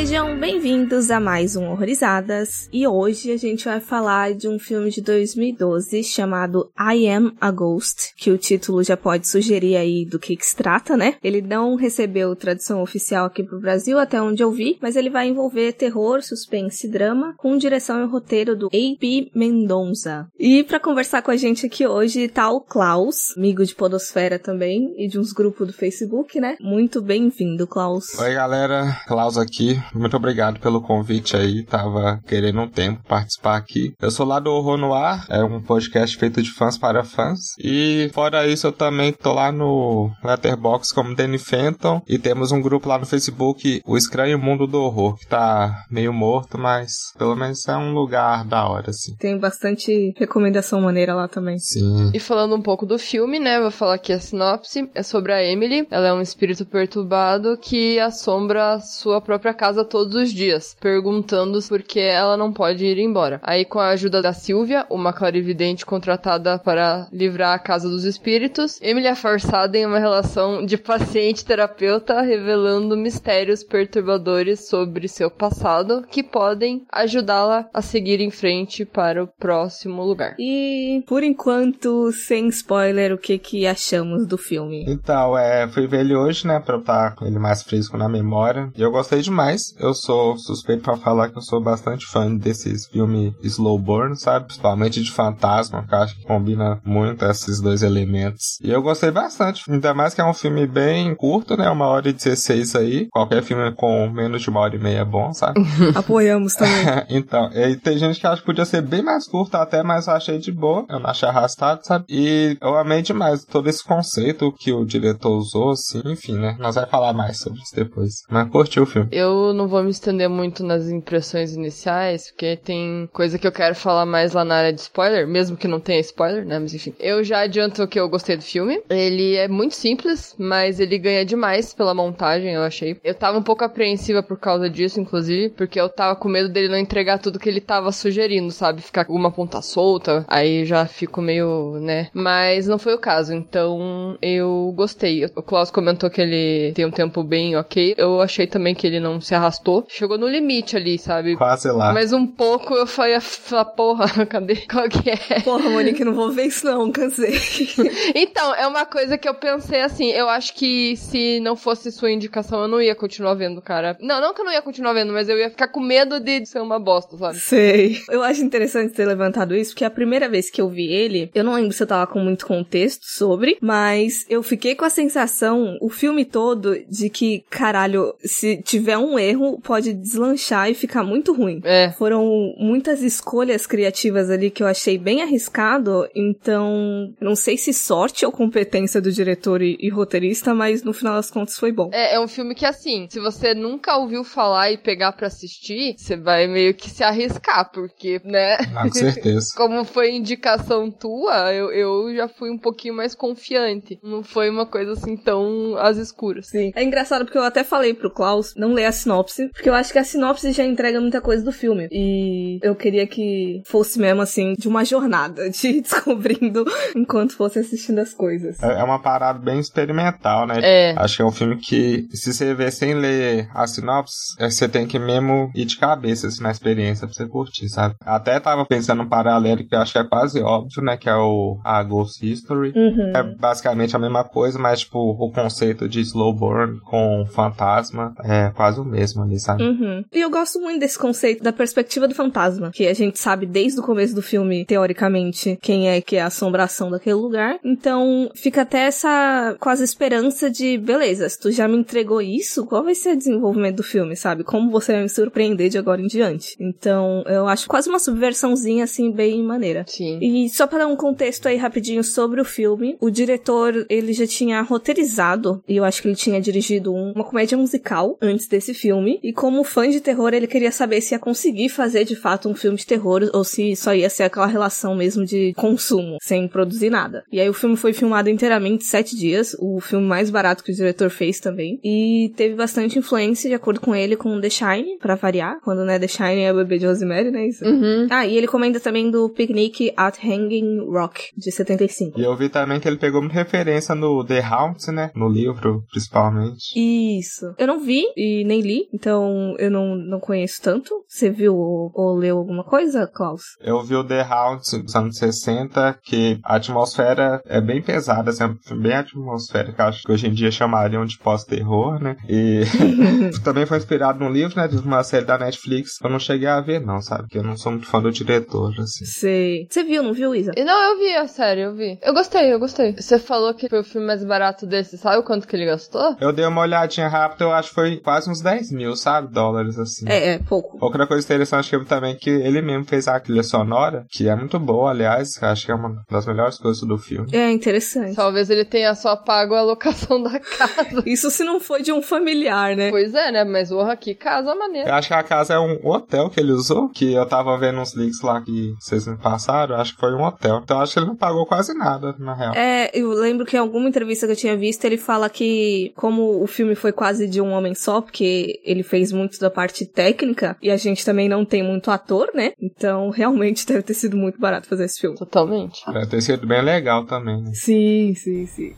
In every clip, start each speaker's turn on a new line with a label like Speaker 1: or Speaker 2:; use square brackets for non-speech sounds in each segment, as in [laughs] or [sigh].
Speaker 1: Sejam bem-vindos a mais um Horrorizadas e hoje a gente vai falar de um filme de 2012 chamado I Am a Ghost, que o título já pode sugerir aí do que, que se trata, né? Ele não recebeu tradução oficial aqui pro Brasil, até onde eu vi, mas ele vai envolver terror, suspense e drama, com direção e roteiro do A.P. Mendonça. E para conversar com a gente aqui hoje tá o Klaus, amigo de Podosfera também e de uns grupos do Facebook, né? Muito bem-vindo, Klaus.
Speaker 2: Oi, galera. Klaus aqui muito obrigado pelo convite aí. Tava querendo um tempo participar aqui. Eu sou lá do Horror no Ar, é um podcast feito de fãs para fãs. E fora isso, eu também tô lá no Letterboxd como Danny Fenton. E temos um grupo lá no Facebook, O Estranho Mundo do Horror, que tá meio morto, mas pelo menos é um lugar da hora, assim.
Speaker 1: Tem bastante recomendação maneira lá também.
Speaker 2: Sim.
Speaker 3: E falando um pouco do filme, né? Vou falar aqui a sinopse. É sobre a Emily. Ela é um espírito perturbado que assombra a sua própria casa todos os dias, perguntando por que ela não pode ir embora. Aí, com a ajuda da Silvia, uma clarividente contratada para livrar a casa dos espíritos, Emily é forçada em uma relação de paciente-terapeuta, revelando mistérios perturbadores sobre seu passado que podem ajudá-la a seguir em frente para o próximo lugar.
Speaker 1: E, por enquanto, sem spoiler, o que que achamos do filme?
Speaker 2: Então, é, fui ver ele hoje, né, pra eu estar com ele mais fresco na memória. E eu gostei demais. Eu sou suspeito pra falar que eu sou bastante fã desses filmes slow burn, sabe? Principalmente de fantasma, que eu acho que combina muito esses dois elementos. E eu gostei bastante. Ainda mais que é um filme bem curto, né? Uma hora e 16 aí. Qualquer filme com menos de uma hora e meia é bom, sabe? [laughs]
Speaker 1: Apoiamos também. [laughs]
Speaker 2: então, e tem gente que acha que podia ser bem mais curto até, mas eu achei de boa. Eu não achei arrastado, sabe? E eu amei demais todo esse conceito que o diretor usou, assim, enfim, né? Nós vamos falar mais sobre isso depois. Mas curtiu o filme.
Speaker 3: Eu não vou me estender muito nas impressões iniciais, porque tem coisa que eu quero falar mais lá na área de spoiler, mesmo que não tenha spoiler, né? Mas enfim. Eu já adianto que eu gostei do filme. Ele é muito simples, mas ele ganha demais pela montagem, eu achei. Eu tava um pouco apreensiva por causa disso, inclusive, porque eu tava com medo dele não entregar tudo que ele tava sugerindo, sabe? Ficar com uma ponta solta, aí já fico meio, né? Mas não foi o caso, então eu gostei. O Klaus comentou que ele tem um tempo bem ok. Eu achei também que ele não se arrastou. Chegou no limite ali, sabe?
Speaker 2: Quase lá.
Speaker 3: Mas um pouco eu falei, ah, porra, [laughs] cadê? Qual que é?
Speaker 1: Porra, Monique, não vou ver isso não, cansei. [laughs]
Speaker 3: então, é uma coisa que eu pensei assim, eu acho que se não fosse sua indicação, eu não ia continuar vendo, cara. Não, não que eu não ia continuar vendo, mas eu ia ficar com medo de ser uma bosta, sabe?
Speaker 1: Sei. Eu acho interessante ter levantado isso, porque a primeira vez que eu vi ele, eu não lembro se eu tava com muito contexto sobre, mas eu fiquei com a sensação, o filme todo, de que, caralho, se tiver um erro, pode deslanchar e ficar muito ruim.
Speaker 3: É.
Speaker 1: Foram muitas escolhas criativas ali que eu achei bem arriscado, então não sei se sorte ou competência do diretor e, e roteirista, mas no final das contas foi bom.
Speaker 3: É, é um filme que, assim, se você nunca ouviu falar e pegar pra assistir, você vai meio que se arriscar, porque, né?
Speaker 2: Ah, com certeza. [laughs]
Speaker 3: Como foi indicação tua, eu, eu já fui um pouquinho mais confiante. Não foi uma coisa assim tão às escuras.
Speaker 1: Sim. É engraçado porque eu até falei pro Klaus não ler a sinopse, porque eu acho que a sinopse já entrega muita coisa do filme. E eu queria que fosse mesmo assim, de uma jornada, de [laughs] descobrindo enquanto fosse assistindo as coisas.
Speaker 2: É é uma parada bem experimental, né?
Speaker 3: É.
Speaker 2: Acho que é um filme que, se você ver sem ler a sinopse, é, você tem que mesmo ir de cabeça assim, na experiência pra você curtir, sabe? Até tava pensando um paralelo que eu acho que é quase óbvio, né? Que é o a Ghost History.
Speaker 1: Uhum.
Speaker 2: É basicamente a mesma coisa, mas, tipo, o conceito de slow burn com fantasma é quase o mesmo ali, sabe?
Speaker 1: Uhum. E eu gosto muito desse conceito da perspectiva do fantasma, que a gente sabe desde o começo do filme, teoricamente, quem é que é a assombração daquele lugar. Então, fica até essa quase esperança de, beleza, se tu já me entregou isso, qual vai ser o desenvolvimento do filme, sabe? Como você vai me surpreender de agora em diante? Então, eu acho quase uma subversãozinha, assim, bem maneira.
Speaker 3: Sim.
Speaker 1: E só para dar um contexto aí rapidinho sobre o filme, o diretor, ele já tinha roteirizado, e eu acho que ele tinha dirigido um- uma comédia musical antes desse esse filme. E como fã de terror, ele queria saber se ia conseguir fazer de fato um filme de terror ou se só ia ser aquela relação mesmo de consumo, sem produzir nada. E aí o filme foi filmado inteiramente sete dias, o filme mais barato que o diretor fez também. E teve bastante influência, de acordo com ele, com The Shine, para variar. Quando não é The Shine é o bebê de Rosemary, né? Isso.
Speaker 3: Uhum.
Speaker 1: Ah, e ele comenta também do Picnic at Hanging Rock, de 75.
Speaker 2: E eu vi também que ele pegou muita referência no The Hounds, né? No livro, principalmente.
Speaker 1: Isso. Eu não vi e nem li, então eu não, não conheço tanto. Você viu ou, ou leu alguma coisa, Klaus?
Speaker 2: Eu vi o The Hounds dos anos 60, que a atmosfera é bem pesada, assim, bem atmosférica, acho que hoje em dia chamariam de pós-terror, né? E [laughs] [laughs] também foi inspirado num livro, né? De uma série da Netflix. Eu não cheguei a ver, não, sabe? Porque eu não sou muito fã do diretor, assim.
Speaker 1: Sei. Você viu, não viu, Isa?
Speaker 3: Não, eu vi a série, eu vi. Eu gostei, eu gostei. Você falou que foi o filme mais barato desse, sabe o quanto que ele gastou?
Speaker 2: Eu dei uma olhadinha rápida, eu acho que foi quase uns 10 mil, sabe? Dólares, assim.
Speaker 1: É, é, pouco.
Speaker 2: Outra coisa interessante que eu vi também é que ele mesmo fez a trilha sonora, que é muito boa, aliás, acho que é uma das melhores coisas do filme.
Speaker 1: É interessante.
Speaker 3: Talvez ele tenha só pago a locação da [laughs] casa.
Speaker 1: Isso se não foi de um familiar, né?
Speaker 3: pois é, né? Mas o aqui casa maneiro.
Speaker 2: Eu acho que a casa é um hotel que ele usou, que eu tava vendo uns links lá que vocês me passaram, eu acho que foi um hotel. Então eu acho que ele não pagou quase nada, na real.
Speaker 1: É, eu lembro que em alguma entrevista que eu tinha visto, ele fala que como o filme foi quase de um homem só, porque ele fez muito da parte técnica, e a gente também não tem muito ator, né? Então [laughs] realmente deve ter sido muito barato fazer esse filme.
Speaker 3: Totalmente.
Speaker 2: Deve ter sido bem legal também, né?
Speaker 1: Sim, sim, sim.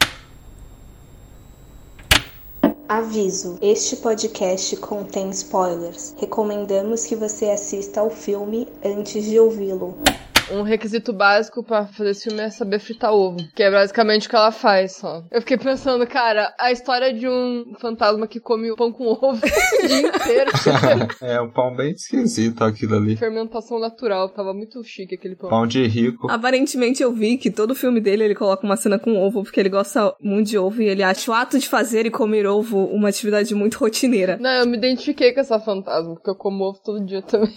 Speaker 4: Aviso: este podcast contém spoilers. Recomendamos que você assista ao filme antes de ouvi-lo.
Speaker 3: Um requisito básico pra fazer esse filme é saber fritar ovo. Que é basicamente o que ela faz só. Eu fiquei pensando, cara, a história de um fantasma que come o pão com ovo [laughs] o dia inteiro. [laughs]
Speaker 2: é um pão bem esquisito aquilo ali.
Speaker 3: Fermentação natural. Tava muito chique aquele pão.
Speaker 2: Pão de rico.
Speaker 1: Aparentemente eu vi que todo filme dele ele coloca uma cena com ovo, porque ele gosta muito de ovo e ele acha o ato de fazer e comer ovo uma atividade muito rotineira.
Speaker 3: Não, eu me identifiquei com essa fantasma, porque eu como ovo todo dia também.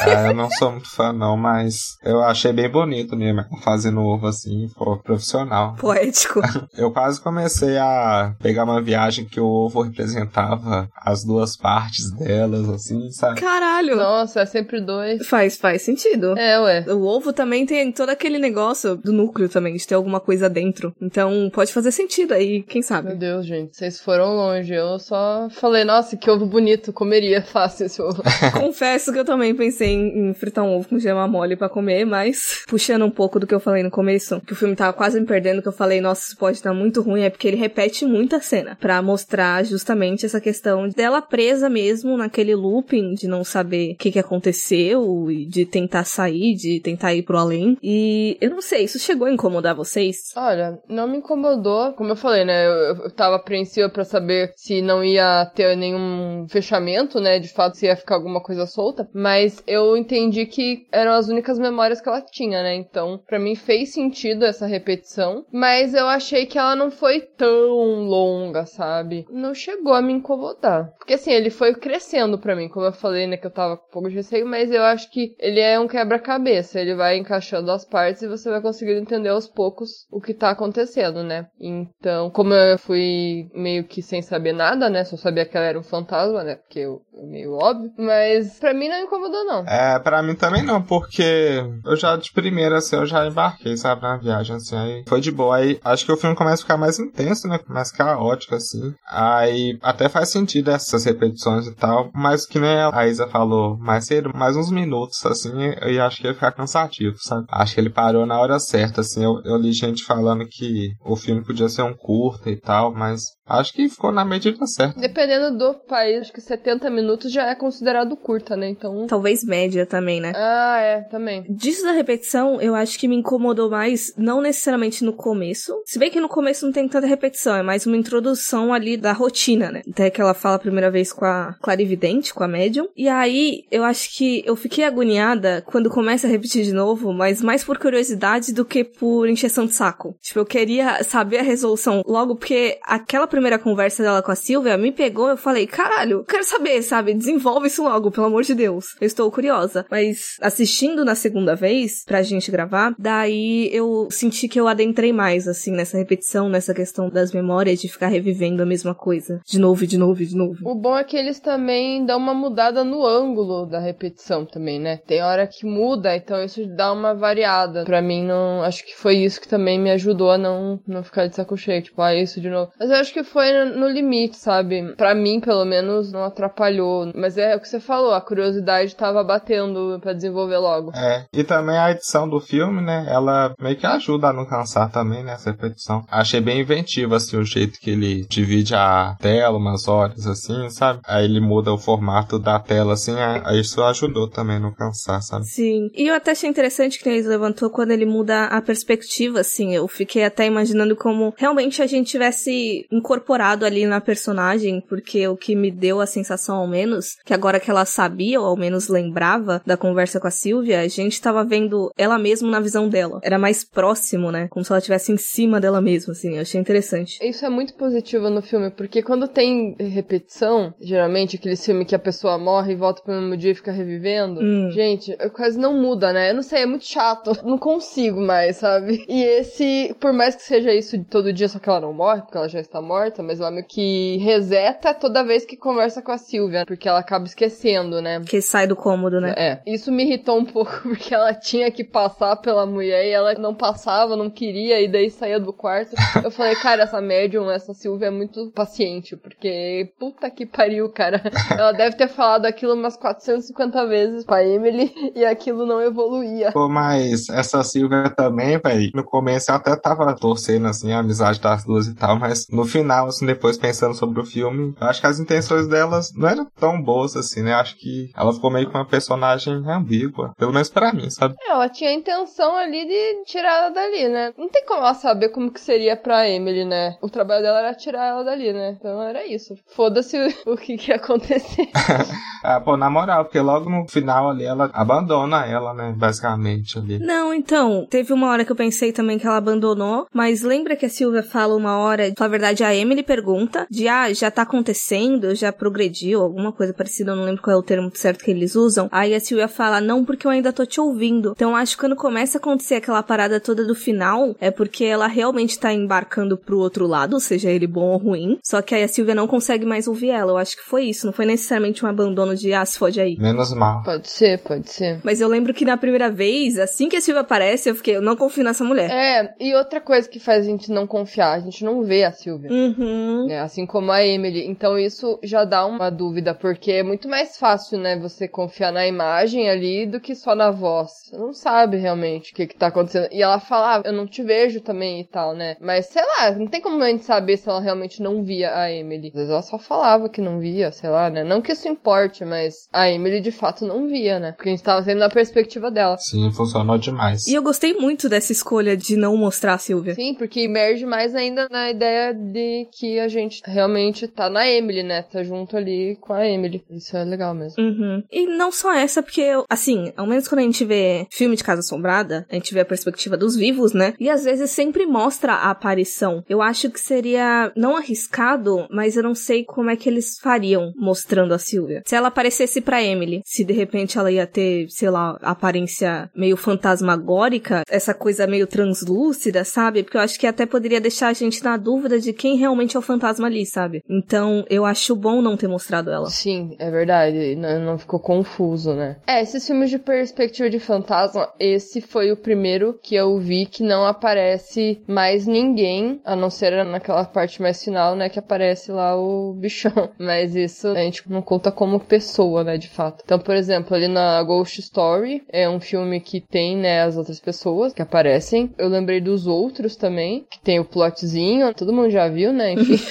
Speaker 2: Ah, eu não sou muito fã, não, mas eu achei bem bonito mesmo, fazendo ovo assim, pô, profissional.
Speaker 1: Poético. [laughs]
Speaker 2: Eu quase comecei a pegar uma viagem que o ovo representava as duas partes delas, assim, sabe?
Speaker 1: Caralho.
Speaker 3: Nossa, é sempre dois.
Speaker 1: Faz, faz sentido.
Speaker 3: É, ué.
Speaker 1: O ovo também tem todo aquele negócio do núcleo também, de ter alguma coisa dentro. Então pode fazer sentido aí, quem
Speaker 3: Meu
Speaker 1: sabe.
Speaker 3: Deus, gente, vocês foram longe. Eu só falei, nossa, que ovo bonito, comeria fácil esse ovo. [laughs]
Speaker 1: Confesso que eu também pensei em, em fritar um ovo com gema mole pra comer, mas puxando um pouco do que eu falei no começo, que o filme tava quase me perdendo, que eu falei, nossa, isso pode estar muito ruim, é porque ele repete muita cena pra mostrar justamente essa questão dela presa mesmo naquele looping de não saber o que, que aconteceu e de tentar sair, de tentar ir pro além. E eu não sei, isso chegou a incomodar vocês?
Speaker 3: Olha, não me incomodou. Como eu falei, né? Eu, eu tava apreensiva pra saber se não ia ter nenhum fechamento, né? De fato, se ia ficar alguma coisa solta. Mas eu entendi que eram as únicas memórias que ela tinha, né? Então, pra mim fez sentido essa repetição. Mas eu achei que ela não foi tão longa, sabe? Não chegou a me incomodar. Porque assim, ele foi crescendo pra mim. Como eu falei, né? Que eu tava com pouco de receio. Mas eu acho que ele é um quebra-cabeça. Ele vai encaixando as partes e você vai conseguindo entender aos poucos o que tá acontecendo, né? Então, como eu fui meio que sem saber nada, né? Só sabia que ela era um fantasma, né? Porque eu, é meio óbvio. Mas pra mim não incomodou, não.
Speaker 2: É, pra mim também não, porque eu já de primeira, assim, eu já embarquei, sabe, na viagem, assim, aí foi de boa. Aí acho que o filme começa a ficar mais intenso, né? Mais caótico, assim. Aí até faz sentido essas repetições e tal, mas que nem a Isa falou mais cedo, mais uns minutos, assim, eu acho que ia ficar cansativo, sabe? Acho que ele parou na hora certa, assim. Eu, eu li gente falando que o filme podia ser um curta e tal, mas acho que ficou na medida certa.
Speaker 3: Dependendo do país, acho que 70 minutos já é considerado curta, né? Então.
Speaker 1: Talvez média também, né?
Speaker 3: Ah, é, também.
Speaker 1: Disso da repetição, eu acho que me incomodou mais, não necessariamente no começo. Se bem que no começo não tem tanta repetição, é mais uma introdução ali da rotina, né? Até que ela fala a primeira vez com a clarividente, com a médium. E aí, eu acho que eu fiquei agoniada quando começa a repetir de novo, mas mais por curiosidade do que por encheção de saco. Tipo, eu queria saber a resolução logo, porque aquela primeira conversa dela com a Silvia me pegou, eu falei, caralho, quero saber, sabe? Desenvolve isso logo, pelo amor de Deus. Eu estou curiosa. Mas assistindo na segunda segunda vez pra gente gravar, daí eu senti que eu adentrei mais, assim, nessa repetição, nessa questão das memórias, de ficar revivendo a mesma coisa de novo, de novo, de novo.
Speaker 3: O bom é que eles também dão uma mudada no ângulo da repetição também, né? Tem hora que muda, então isso dá uma variada. Pra mim, não. Acho que foi isso que também me ajudou a não, não ficar de saco cheio. Tipo, ah, isso de novo. Mas eu acho que foi no, no limite, sabe? Pra mim, pelo menos, não atrapalhou. Mas é o que você falou, a curiosidade tava batendo pra desenvolver logo.
Speaker 2: É. E também a edição do filme, né? Ela meio que ajuda a não cansar também, né? Essa repetição. Achei bem inventiva, assim, o jeito que ele divide a tela umas horas, assim, sabe? Aí ele muda o formato da tela, assim, aí isso ajudou também a não cansar, sabe?
Speaker 1: Sim. E eu até achei interessante que ele levantou quando ele muda a perspectiva, assim. Eu fiquei até imaginando como realmente a gente tivesse incorporado ali na personagem, porque o que me deu a sensação, ao menos, que agora que ela sabia, ou ao menos lembrava da conversa com a Silvia, a gente tava vendo ela mesma na visão dela. Era mais próximo, né? Como se ela estivesse em cima dela mesma, assim. Eu achei interessante.
Speaker 3: Isso é muito positivo no filme, porque quando tem repetição, geralmente aquele filme que a pessoa morre e volta pro mesmo dia e fica revivendo, hum. gente, quase não muda, né? Eu não sei, é muito chato. [laughs] Não consigo mais, sabe? E esse, por mais que seja isso de todo dia, só que ela não morre, porque ela já está morta, mas ela meio que reseta toda vez que conversa com a Silvia, porque ela acaba esquecendo, né?
Speaker 1: Que sai do cômodo, né?
Speaker 3: É. Isso me irritou um pouco, [laughs] porque ela tinha que passar pela mulher e ela não passava, não queria, e daí saía do quarto. Eu falei, cara, essa médium, essa Silvia é muito paciente, porque puta que pariu, cara. Ela deve ter falado aquilo umas 450 vezes pra Emily e aquilo não evoluía.
Speaker 2: Pô, mas essa Silvia também, velho, no começo eu até tava torcendo, assim, a amizade das duas e tal, mas no final, assim, depois pensando sobre o filme, eu acho que as intenções delas não eram tão boas, assim, né? Acho que ela ficou meio com uma personagem ambígua, pelo menos pra sabe?
Speaker 3: É, ela tinha a intenção ali de tirar ela dali, né? Não tem como ela saber como que seria pra Emily, né? O trabalho dela era tirar ela dali, né? Então era isso. Foda-se o [laughs] que, que ia acontecer. [laughs]
Speaker 2: ah, pô, na moral, porque logo no final ali ela abandona ela, né? Basicamente ali.
Speaker 1: Não, então, teve uma hora que eu pensei também que ela abandonou, mas lembra que a Silvia fala uma hora, na verdade a Emily pergunta de ah, já tá acontecendo, já progrediu, alguma coisa parecida, eu não lembro qual é o termo certo que eles usam. Aí a Silvia fala, não, porque eu ainda tô te ouvindo. Então acho que quando começa a acontecer aquela parada toda do final, é porque ela realmente tá embarcando pro outro lado, seja ele bom ou ruim. Só que aí a Silvia não consegue mais ouvir ela. Eu acho que foi isso. Não foi necessariamente um abandono de, ah, se fode aí.
Speaker 2: Menos mal.
Speaker 3: Pode ser, pode ser.
Speaker 1: Mas eu lembro que na primeira vez, assim que a Silvia aparece, eu fiquei, eu não confio nessa mulher.
Speaker 3: É, e outra coisa que faz a gente não confiar, a gente não vê a Silvia.
Speaker 1: Uhum.
Speaker 3: Né? Assim como a Emily. Então isso já dá uma dúvida, porque é muito mais fácil, né, você confiar na imagem ali do que só na voz. Você não sabe realmente o que que tá acontecendo. E ela fala, ah, eu não te vejo também e tal, né? Mas sei lá, não tem como a gente saber se ela realmente não via a Emily. Às vezes ela só falava que não via, sei lá, né? Não que isso importe, mas a Emily de fato não via, né? Porque a gente tava sendo na perspectiva dela.
Speaker 2: Sim, funcionou demais.
Speaker 1: E eu gostei muito dessa escolha de não mostrar a Silvia.
Speaker 3: Sim, porque emerge mais ainda na ideia de que a gente realmente tá na Emily, né? Tá junto ali com a Emily. Isso é legal mesmo.
Speaker 1: Uhum. E não só essa, porque, assim, ao menos quando a gente vê filme de Casa Assombrada, a gente vê a perspectiva dos vivos, né? E às vezes sempre mostra a aparição. Eu acho que seria não arriscado, mas eu não sei como é que eles fariam mostrando a Silvia. Se ela aparecesse pra Emily, se de repente ela ia ter, sei lá, aparência meio fantasmagórica, essa coisa meio translúcida, sabe? Porque eu acho que até poderia deixar a gente na dúvida de quem realmente é o fantasma ali, sabe? Então eu acho bom não ter mostrado ela.
Speaker 3: Sim, é verdade. Não, não ficou confuso, né? É, esses filmes de perspectiva de fantasma, esse foi o primeiro que eu vi que não aparece mais ninguém, a não ser naquela parte mais final, né? Que aparece lá o bichão. [laughs] Mas isso a gente não conta como pessoa, né? De fato. Então, por exemplo, ali na Ghost Story, é um filme que tem, né, as outras pessoas que aparecem. Eu lembrei dos outros também, que tem o plotzinho. Todo mundo já viu, né? Enfim. [laughs]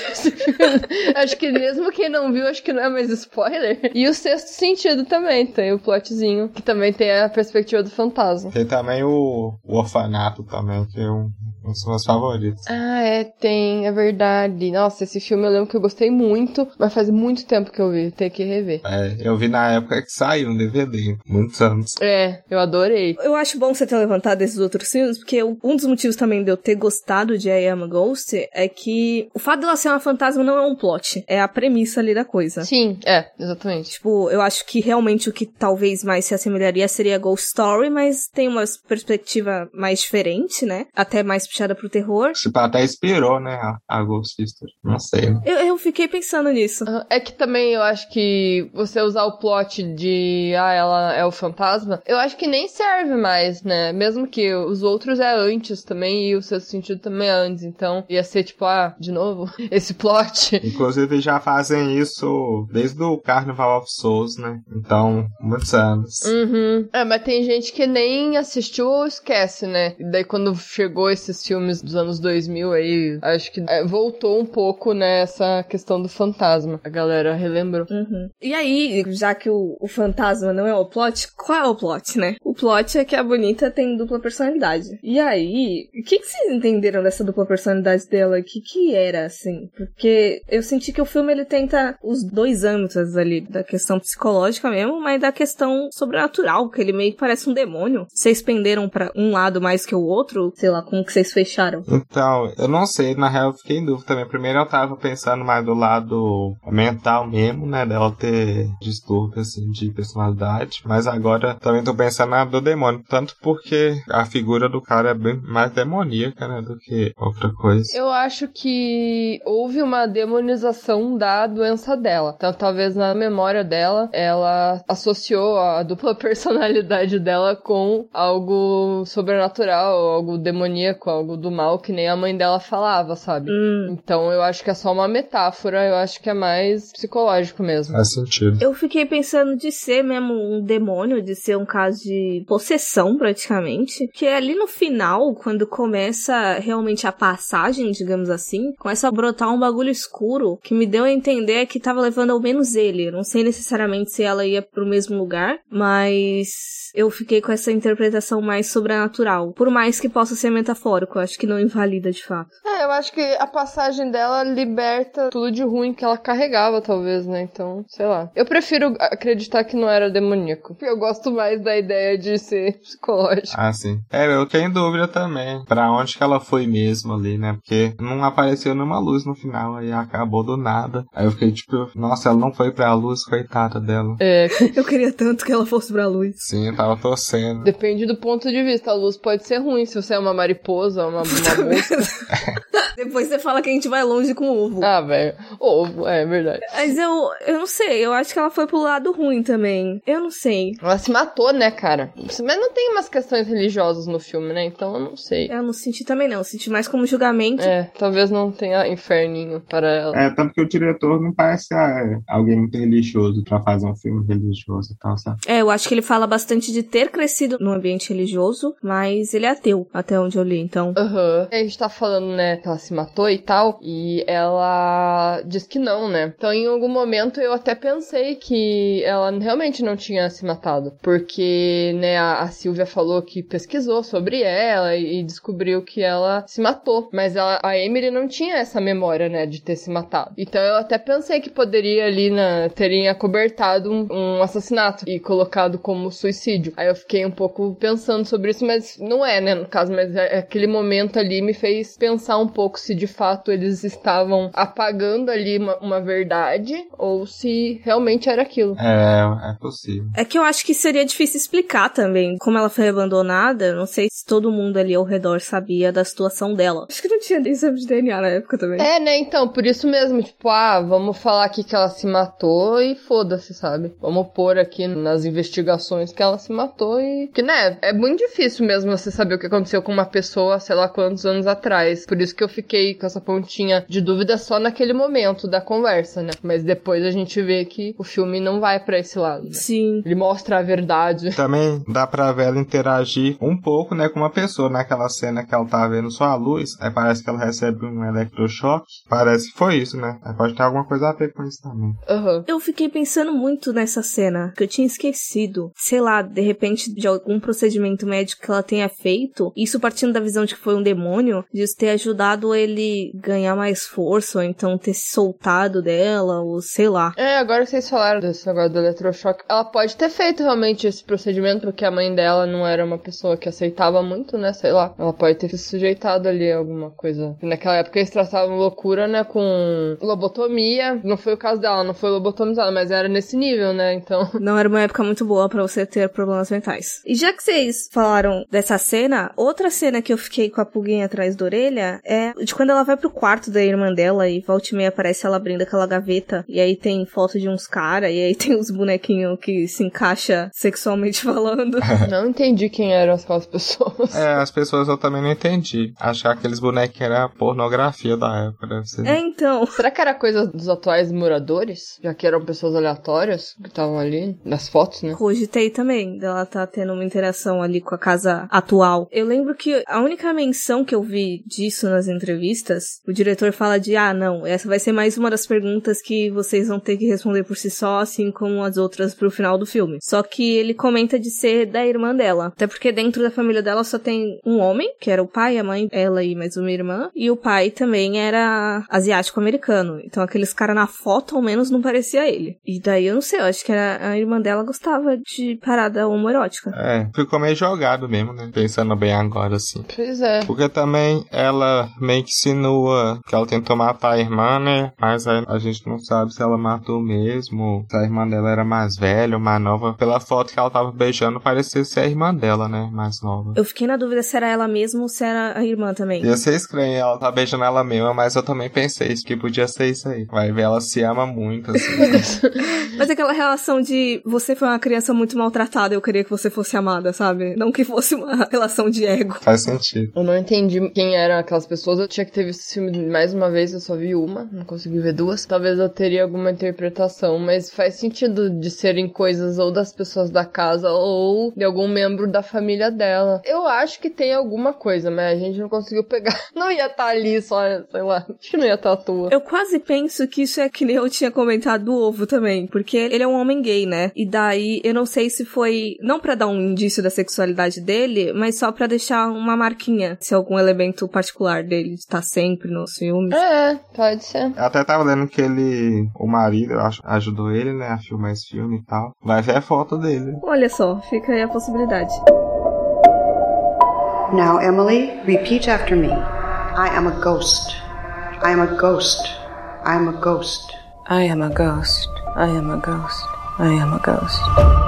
Speaker 3: [laughs] acho que mesmo quem não viu, acho que não é mais spoiler. E o sexto sentido também tem o plotzinho, que também tem a perspectiva do fantasma.
Speaker 2: Tem também o, o orfanato também, que é um São meus favoritos.
Speaker 3: Ah, é, tem, é verdade. Nossa, esse filme eu lembro que eu gostei muito, mas faz muito tempo que eu vi, tem que rever.
Speaker 2: É, eu vi na época que saiu um DVD, muitos anos.
Speaker 3: É, eu adorei.
Speaker 1: Eu acho bom você ter levantado esses outros filmes, porque um dos motivos também de eu ter gostado de I Am a Ghost é que o fato dela ser uma fantasma não é um plot, é a premissa ali da coisa.
Speaker 3: Sim, é, exatamente.
Speaker 1: Tipo, eu acho que realmente o que talvez mais se assemelharia seria Ghost Story, mas tem uma perspectiva mais diferente, né? Até mais puxada pro terror.
Speaker 2: Tipo, até inspirou, né, a, a Ghost Sister. Não sei.
Speaker 1: Eu, eu fiquei pensando nisso.
Speaker 3: É que também eu acho que você usar o plot de, ah, ela é o fantasma, eu acho que nem serve mais, né? Mesmo que os outros é antes também e o seu sentido também é antes. Então ia ser tipo, ah, de novo, [laughs] esse plot.
Speaker 2: Inclusive já fazem isso desde o Carnival of Souls, né? Então, muitos anos.
Speaker 3: Uhum. É, mas tem gente que nem assistiu ou esquece, né? E daí quando chegou esses filmes dos anos 2000 aí, acho que é, voltou um pouco nessa questão do fantasma. A galera relembrou.
Speaker 1: Uhum. E aí, já que o, o fantasma não é o plot, qual é o plot, né? O plot é que a Bonita tem dupla personalidade. E aí, o que, que vocês entenderam dessa dupla personalidade dela? O que que era, assim? Porque eu senti que o filme ele tenta os dois âmbitos ali, da questão psicológica mesmo, mas da questão sobrenatural, que ele meio que parece um demônio. Vocês penderam para um lado mais que o outro? Sei lá, como que vocês fecharam?
Speaker 2: Então, eu não sei, na real eu fiquei em dúvida também. Primeiro eu tava pensando mais do lado mental mesmo, né, dela ter distúrbio, assim, de personalidade, mas agora também tô pensando na do demônio, tanto porque a figura do cara é bem mais demoníaca, né, do que outra coisa.
Speaker 3: Eu acho que houve uma demonização da doença dela. Então, talvez na memória dela, ela associou a dupla [laughs] personalidade dela com algo sobrenatural, algo demoníaco, algo do mal, que nem a mãe dela falava, sabe?
Speaker 1: Hum.
Speaker 3: Então, eu acho que é só uma metáfora, eu acho que é mais psicológico mesmo.
Speaker 2: Faz sentido.
Speaker 1: Eu fiquei pensando de ser mesmo um demônio, de ser um caso de possessão, praticamente. Que é ali no final, quando começa realmente a passagem, digamos assim, começa a brotar um bagulho escuro que me deu a entender que tava levando ao menos ele. Eu não sei necessariamente se ela ia pro mesmo lugar, mas eu fiquei com essa interpretação mais sobrenatural. Por mais que possa ser metafórico, eu acho que não invalida de fato.
Speaker 3: É, eu acho que a passagem dela liberta tudo de ruim que ela carregava, talvez, né? Então, sei lá. Eu prefiro acreditar que não era demoníaco. Porque eu gosto mais da ideia de ser psicológico.
Speaker 2: Ah, sim. É, eu tenho dúvida também. Pra onde que ela foi mesmo ali, né? Porque não apareceu nenhuma luz no final, aí acabou do nada. Aí eu fiquei tipo, nossa, ela não foi pra luz, coitada dela.
Speaker 3: É, [laughs]
Speaker 1: Eu queria tanto que ela fosse pra luz.
Speaker 2: Sim, eu tava torcendo.
Speaker 3: depende do ponto de vista. A luz pode ser ruim se você é uma mariposa, uma, uma mosca. [laughs]
Speaker 1: Depois você fala que a gente vai longe com o ovo.
Speaker 3: ah, velho. Ovo, é verdade.
Speaker 1: Mas eu, eu não sei, eu acho que ela foi pro lado ruim também. Eu não sei.
Speaker 3: Ela se matou, né, cara? Mas não tem umas questões religiosas no filme, né? Então eu não sei.
Speaker 1: Eu não senti também não, eu senti mais como julgamento.
Speaker 3: É, talvez não tenha inferninho para ela.
Speaker 2: É, tanto que o diretor não parece ah, alguém muito religioso pra fazer um filme religioso e tal, sabe?
Speaker 1: É, eu acho que ele fala bastante de ter crescido num ambiente religioso, mas ele é ateu, até onde eu li, então.
Speaker 3: Aham. A gente tá falando, né, que ela se matou e tal, e ela diz que não, né? Então, em algum momento, eu até pensei que ela realmente não tinha se matado. Porque, né, a, Silvia falou que pesquisou sobre ela e, e descobriu que ela se matou. Mas ela, a Emily não tinha essa memória, né, de ter se matado. Então, eu até pensei que poderia ali, na, terem acobertado um, um assassinato e colocado como suicídio. Aí eu fiquei um pouco pensando sobre isso, mas não é, né, no caso, mas é, aquele momento ali me fez pensar um pouco se de fato eles estavam apagando ali uma, uma verdade ou se realmente era aquilo.
Speaker 2: É, é possível.
Speaker 1: É que eu acho que seria difícil explicar também. Como ela foi abandonada, não sei se todo mundo ali ao redor sabia da situação dela. Acho que não tinha nem exame de DNA na época também.
Speaker 3: É, né? Então, por isso mesmo, tipo, ah, vamos falar aqui que ela se matou e foda-se, sabe? Vamos pôr aqui nas investigações que ela se matou e. Que, né? É muito difícil mesmo você saber o que aconteceu com uma pessoa, sei lá quantos anos atrás. Por isso que eu fiquei com essa pontinha de dúvida só naquele momento da conversa, né? Mas depois a gente vê que o filme não vai pra esse lado. Né?
Speaker 1: Sim.
Speaker 3: Ele mostra a verdade.
Speaker 2: Também dá pra ver ela interagir um pouco, né, com uma pessoa. Naquela cena que ela tá vendo só a luz, aí parece que ela recebe um eletrochoque. Parece que foi isso, né? Aí pode ter alguma coisa a ver com isso também.
Speaker 3: Aham.
Speaker 1: Eu fiquei pensando muito nessa cena, que eu tinha esquecido. Sei lá, de repente, de algum procedimento médico que ela tenha feito, isso partindo da visão de que foi um demônio, de ter ajudado ele ganhar mais força, ou então ter se soltado dela, ou sei lá.
Speaker 3: É, agora vocês falaram desse negócio do eletrochoque. Ela pode ter feito realmente esse procedimento, porque a mãe dela não era uma pessoa que aceitava muito, né? Sei lá. Ela pode ter se sujeitado ali a alguma coisa. Naquela época eles tratavam loucura, né? Com lobotomia. Não foi o caso dela, não foi lobotomizada, mas era nesse nível, né? Então.
Speaker 1: Não era uma época muito boa para você ter problemas mentais. E já que vocês falaram dessa cena, outra cena que eu fiquei com a pulguinha atrás da orelha é de quando ela vai pro quarto da irmã dela e volta e meia aparece ela abrindo aquela gaveta e aí tem foto de uns caras e aí tem os bonequinhos que se encaixa sexualmente [laughs] falando. [laughs]
Speaker 3: não entendi quem eram aquelas pessoas.
Speaker 2: É, as pessoas eu também não entendi. Achar que aqueles bonecos era pornografia da época, deve ser.
Speaker 1: É, então.
Speaker 3: Será que era coisa dos atuais moradores? Já que eram pessoas aleatórias que estavam ali nas fotos, né?
Speaker 1: Cogitei também dela tá tendo uma interação ali com a casa atual. Eu lembro que a única menção que eu vi disso nas entrevistas, o diretor fala de, ah, não, essa vai ser mais uma das perguntas que vocês vão ter que responder por si só, assim como as outras pro final do filme. Só que ele comenta de ser da irmã dela. Até porque dentro da família dela só tem um homem, que era o pai, a mãe, ela e mais uma irmã. E o pai também era asiático-americano. Então aqueles caras na foto, ao menos, não parecia ele. E daí eu não sei, eu acho que a irmã dela gostava de parada homoerótica.
Speaker 2: É, ficou meio jogado mesmo, né? Pensando bem agora, assim.
Speaker 3: Pois é.
Speaker 2: Porque também ela meio que insinua que ela tentou matar a irmã, né? Mas a, a gente não sabe se ela matou mesmo, se a irmã dela era mais velha ou mais nova. Pela foto que ela tava beijando, parecia ser a irmã dela, né? Mais nova.
Speaker 1: Eu fiquei na dúvida se era ela mesma ou se era a irmã também.
Speaker 2: Ia ser estranho ela tá beijando ela mesma, mas eu também pensei isso, que podia ser isso aí. Vai ver, ela se ama muito, assim. [laughs]
Speaker 1: mas aquela relação de você foi uma criança muito maltratada, eu queria que você fosse amada, sabe? Não que fosse uma [laughs] relação de ego.
Speaker 2: Faz sentido.
Speaker 3: Eu não entendi quem eram aquelas pessoas. Eu tinha que ter visto esse filme mais uma vez, eu só vi uma, não consegui ver duas. Talvez eu teria alguma interpretação, mas faz sentido de serem coisas ou das pessoas da casa ou de algum membro da família dela. Eu acho que tem alguma coisa, mas a gente não conseguiu pegar. [laughs] Não ia estar tá ali só, sei lá. Acho que não ia estar tá à toa.
Speaker 1: Eu quase penso que isso é que nem eu tinha comentado do ovo também, porque ele é um homem gay, né? E daí eu não sei se foi não para dar um indício da sexualidade dele, mas só para deixar uma marquinha, se algum elemento particular dele está sempre nos filmes.
Speaker 3: É, pode ser.
Speaker 2: Eu até tava lendo que ele, o marido, eu acho, ajudou ele, né, a filmar esse filme e tal. Vai ver a foto dele.
Speaker 1: Olha só, fica aí a possibilidade.
Speaker 5: Now, Emily, repeat after me. I am a ghost. I am a ghost. I am a ghost.
Speaker 6: I am a ghost. I am a ghost. I am a ghost.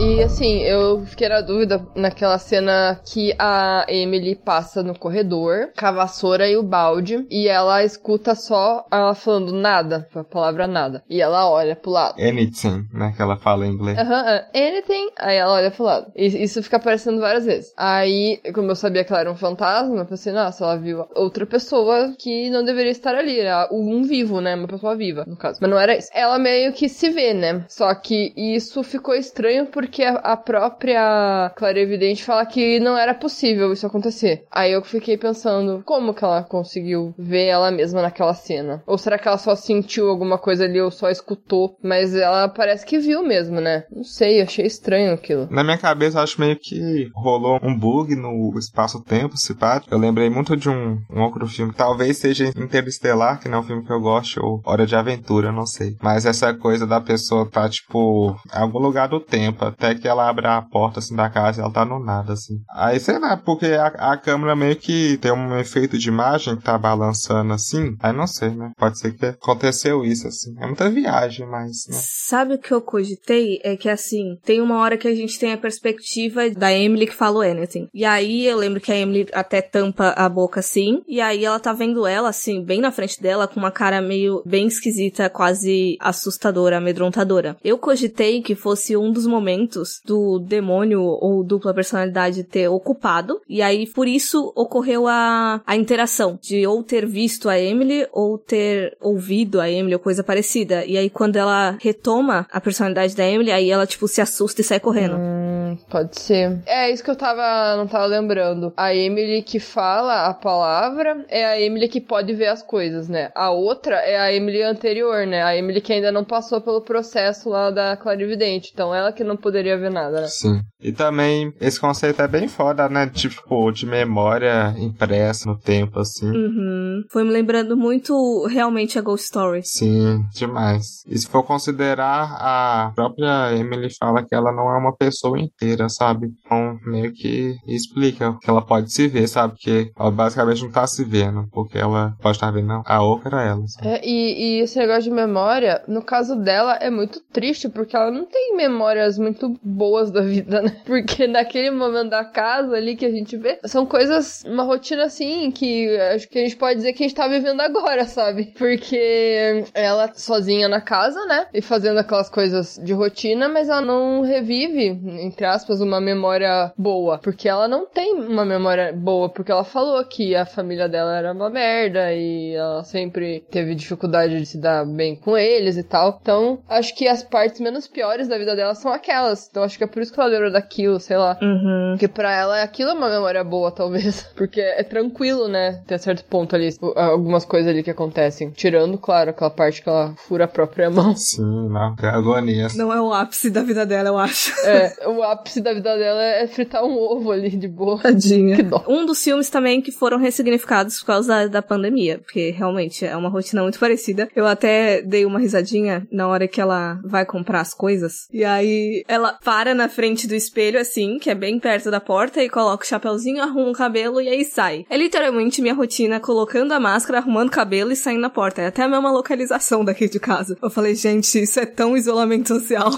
Speaker 3: E assim, eu fiquei na dúvida naquela cena que a Emily passa no corredor, com a vassoura e o balde, e ela escuta só ela falando nada, a palavra nada. E ela olha pro lado.
Speaker 2: Anything, né? Que ela fala em inglês.
Speaker 3: Aham, uh -huh, anything. Aí ela olha pro lado. E isso fica aparecendo várias vezes. Aí, como eu sabia que ela era um fantasma, eu pensei, nossa, ela viu outra pessoa que não deveria estar ali. Era um vivo, né? Uma pessoa viva, no caso. Mas não era isso. Ela meio que se vê, né? Só que isso ficou estranho porque porque a própria Clarividente fala que não era possível isso acontecer. Aí eu fiquei pensando, como que ela conseguiu ver ela mesma naquela cena? Ou será que ela só sentiu alguma coisa ali ou só escutou? Mas ela parece que viu mesmo, né? Não sei, achei estranho aquilo.
Speaker 2: Na minha cabeça, acho meio que rolou um bug no espaço-tempo, se pá. Eu lembrei muito de um, um outro filme, talvez seja Interestelar, que não é um filme que eu gosto, ou Hora de Aventura, não sei. Mas essa coisa da pessoa tá, tipo, em algum lugar do tempo, até que ela abre a porta assim da casa e ela tá no nada, assim. Aí sei lá, porque a, a câmera meio que tem um efeito de imagem que tá balançando assim. Aí não sei, né? Pode ser que aconteceu isso, assim. É muita viagem, mas. Né?
Speaker 1: Sabe o que eu cogitei? É que assim, tem uma hora que a gente tem a perspectiva da Emily que falou anything. E aí eu lembro que a Emily até tampa a boca assim. E aí ela tá vendo ela, assim, bem na frente dela, com uma cara meio bem esquisita, quase assustadora, amedrontadora. Eu cogitei que fosse um dos momentos do demônio ou dupla personalidade ter ocupado. E aí, por isso, ocorreu a, a interação de ou ter visto a Emily ou ter ouvido a Emily ou coisa parecida. E aí, quando ela retoma a personalidade da Emily, aí ela, tipo, se assusta e sai correndo.
Speaker 3: Hum, Hum, pode ser. É isso que eu tava, não tava lembrando. A Emily que fala a palavra é a Emily que pode ver as coisas, né? A outra é a Emily anterior, né? A Emily que ainda não passou pelo processo lá da clarividente. Então ela que não poderia ver nada, né?
Speaker 2: Sim. E também esse conceito é bem foda, né? Tipo, de memória impressa no tempo, assim.
Speaker 1: Uhum. Foi me lembrando muito realmente a Ghost Story.
Speaker 2: Sim, demais. E se for considerar, a própria Emily fala que ela não é uma pessoa inteira, sabe? Então, meio que explica que ela pode se ver, sabe? Porque ela basicamente não tá se vendo, porque ela pode estar vendo a outra ela. Sabe?
Speaker 3: É, e, e esse negócio de memória, no caso dela, é muito triste, porque ela não tem memórias muito boas da vida, né? [laughs] Porque naquele momento da casa ali que a gente vê, são coisas, uma rotina assim, que acho que a gente pode dizer que a gente tá vivendo agora, sabe? Porque ela sozinha na casa, né? E fazendo aquelas coisas de rotina, mas ela não revive, entre aspas, uma memória boa. Porque ela não tem uma memória boa, porque ela falou que a família dela era uma merda e ela sempre teve dificuldade de se dar bem com eles e tal. Então, acho que as partes menos piores da vida dela são aquelas. Então, acho que é por isso que ela lembra daquilo, sei lá.
Speaker 1: Uhum.
Speaker 3: Porque pra ela aquilo é uma memória boa, talvez. [laughs] Porque é tranquilo, né? Até certo ponto ali, algumas coisas ali que acontecem. Tirando, claro, aquela parte que ela fura a própria mão.
Speaker 2: Sim, não. É agonia.
Speaker 1: Não é o ápice da vida dela, eu acho.
Speaker 3: É, o ápice da vida dela é fritar um ovo ali de boa.
Speaker 1: Tadinha.
Speaker 3: Que dó.
Speaker 1: Um dos filmes também que foram ressignificados por causa da pandemia, porque realmente é uma rotina muito parecida. Eu até dei uma risadinha na hora que ela vai comprar as coisas. E aí ela para na frente do espelho, assim, que é bem perto da porta, e coloca o chapeuzinho, arruma o cabelo e aí sai. É literalmente minha rotina colocando a máscara, arrumando o cabelo e saindo na porta. É até a mesma localização daqui de casa. Eu falei, gente, isso é tão isolamento social.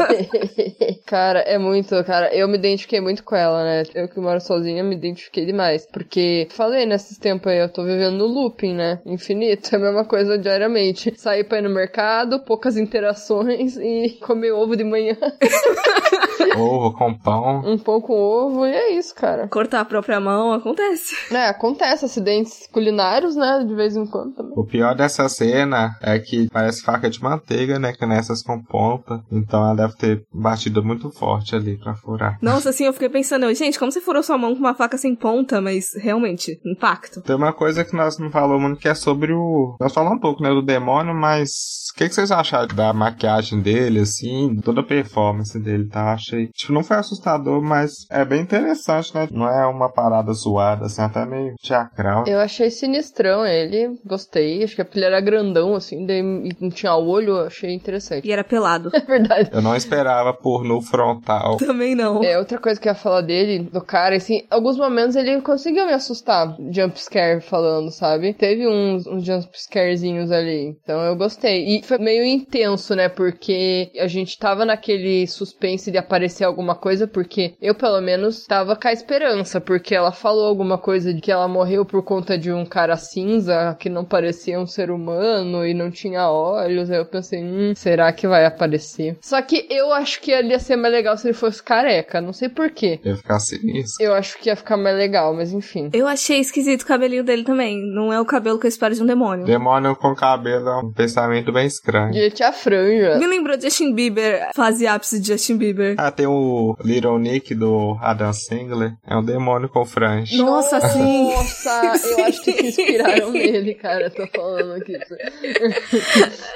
Speaker 1: [laughs]
Speaker 3: cara, é muito, cara. Eu me identifiquei muito com ela, né? Eu que moro sozinha me identifiquei demais. Porque, falei nesses tempos aí, eu tô vivendo no looping, né? Infinito. É a mesma coisa diariamente. Sair pra ir no mercado, poucas interações e comer ovo de manhã. [laughs]
Speaker 2: ovo com pão.
Speaker 3: Um pão com ovo e é isso, cara.
Speaker 1: Cortar a própria mão acontece.
Speaker 3: É, acontece acidentes culinários, né? De vez em quando também.
Speaker 2: O pior dessa cena é que parece faca de manteiga, né? Que nessas com ponta. Então ela deve ter batido muito forte ali pra furar.
Speaker 1: Nossa, assim, eu fiquei pensando, gente, como você furou sua mão com uma faca sem ponta, mas realmente, impacto.
Speaker 2: Tem uma coisa que nós não falamos muito que é sobre o. Nós falamos um pouco, né, do demônio, mas o que, que vocês acharam da maquiagem dele, assim, toda a performance dele, tá? Achei. Tipo, não foi assustador, mas é bem interessante, né? Não é uma parada zoada, assim, até meio teatral.
Speaker 3: Eu achei sinistrão ele, gostei. Acho que ele era grandão, assim, daí não tinha olho, achei interessante.
Speaker 1: E era pelado. [laughs]
Speaker 3: É verdade.
Speaker 2: Eu não esperava por no frontal.
Speaker 1: Também não.
Speaker 3: É, outra coisa que eu ia falar dele, do cara, assim, alguns momentos ele conseguiu me assustar, jump scare falando, sabe? Teve uns, uns jump scarezinhos ali, então eu gostei. E foi meio intenso, né? Porque a gente tava naquele suspense de aparecer alguma coisa, porque eu, pelo menos, tava com a esperança, porque ela falou alguma coisa de que ela morreu por conta de um cara cinza que não parecia um ser humano e não tinha olhos. Aí eu pensei, hum, será que vai aparecer? Só que eu acho que ia ser mais legal se ele fosse careca, não sei porquê.
Speaker 2: Ia ficar sinistro.
Speaker 3: Eu acho que ia ficar mais legal, mas enfim.
Speaker 1: Eu achei esquisito o cabelinho dele também. Não é o cabelo que eu espero de um demônio.
Speaker 2: Demônio com cabelo é um pensamento bem estranho.
Speaker 3: Devia ter a franja.
Speaker 1: Me lembrou de Justin Bieber, fase ápice de Justin Bieber.
Speaker 2: Ah, tem o Little Nick do Adam Sandler. É um demônio com franja.
Speaker 1: Nossa, sim!
Speaker 3: Nossa, eu acho que [laughs] se inspiraram nele, cara. Tô falando aqui.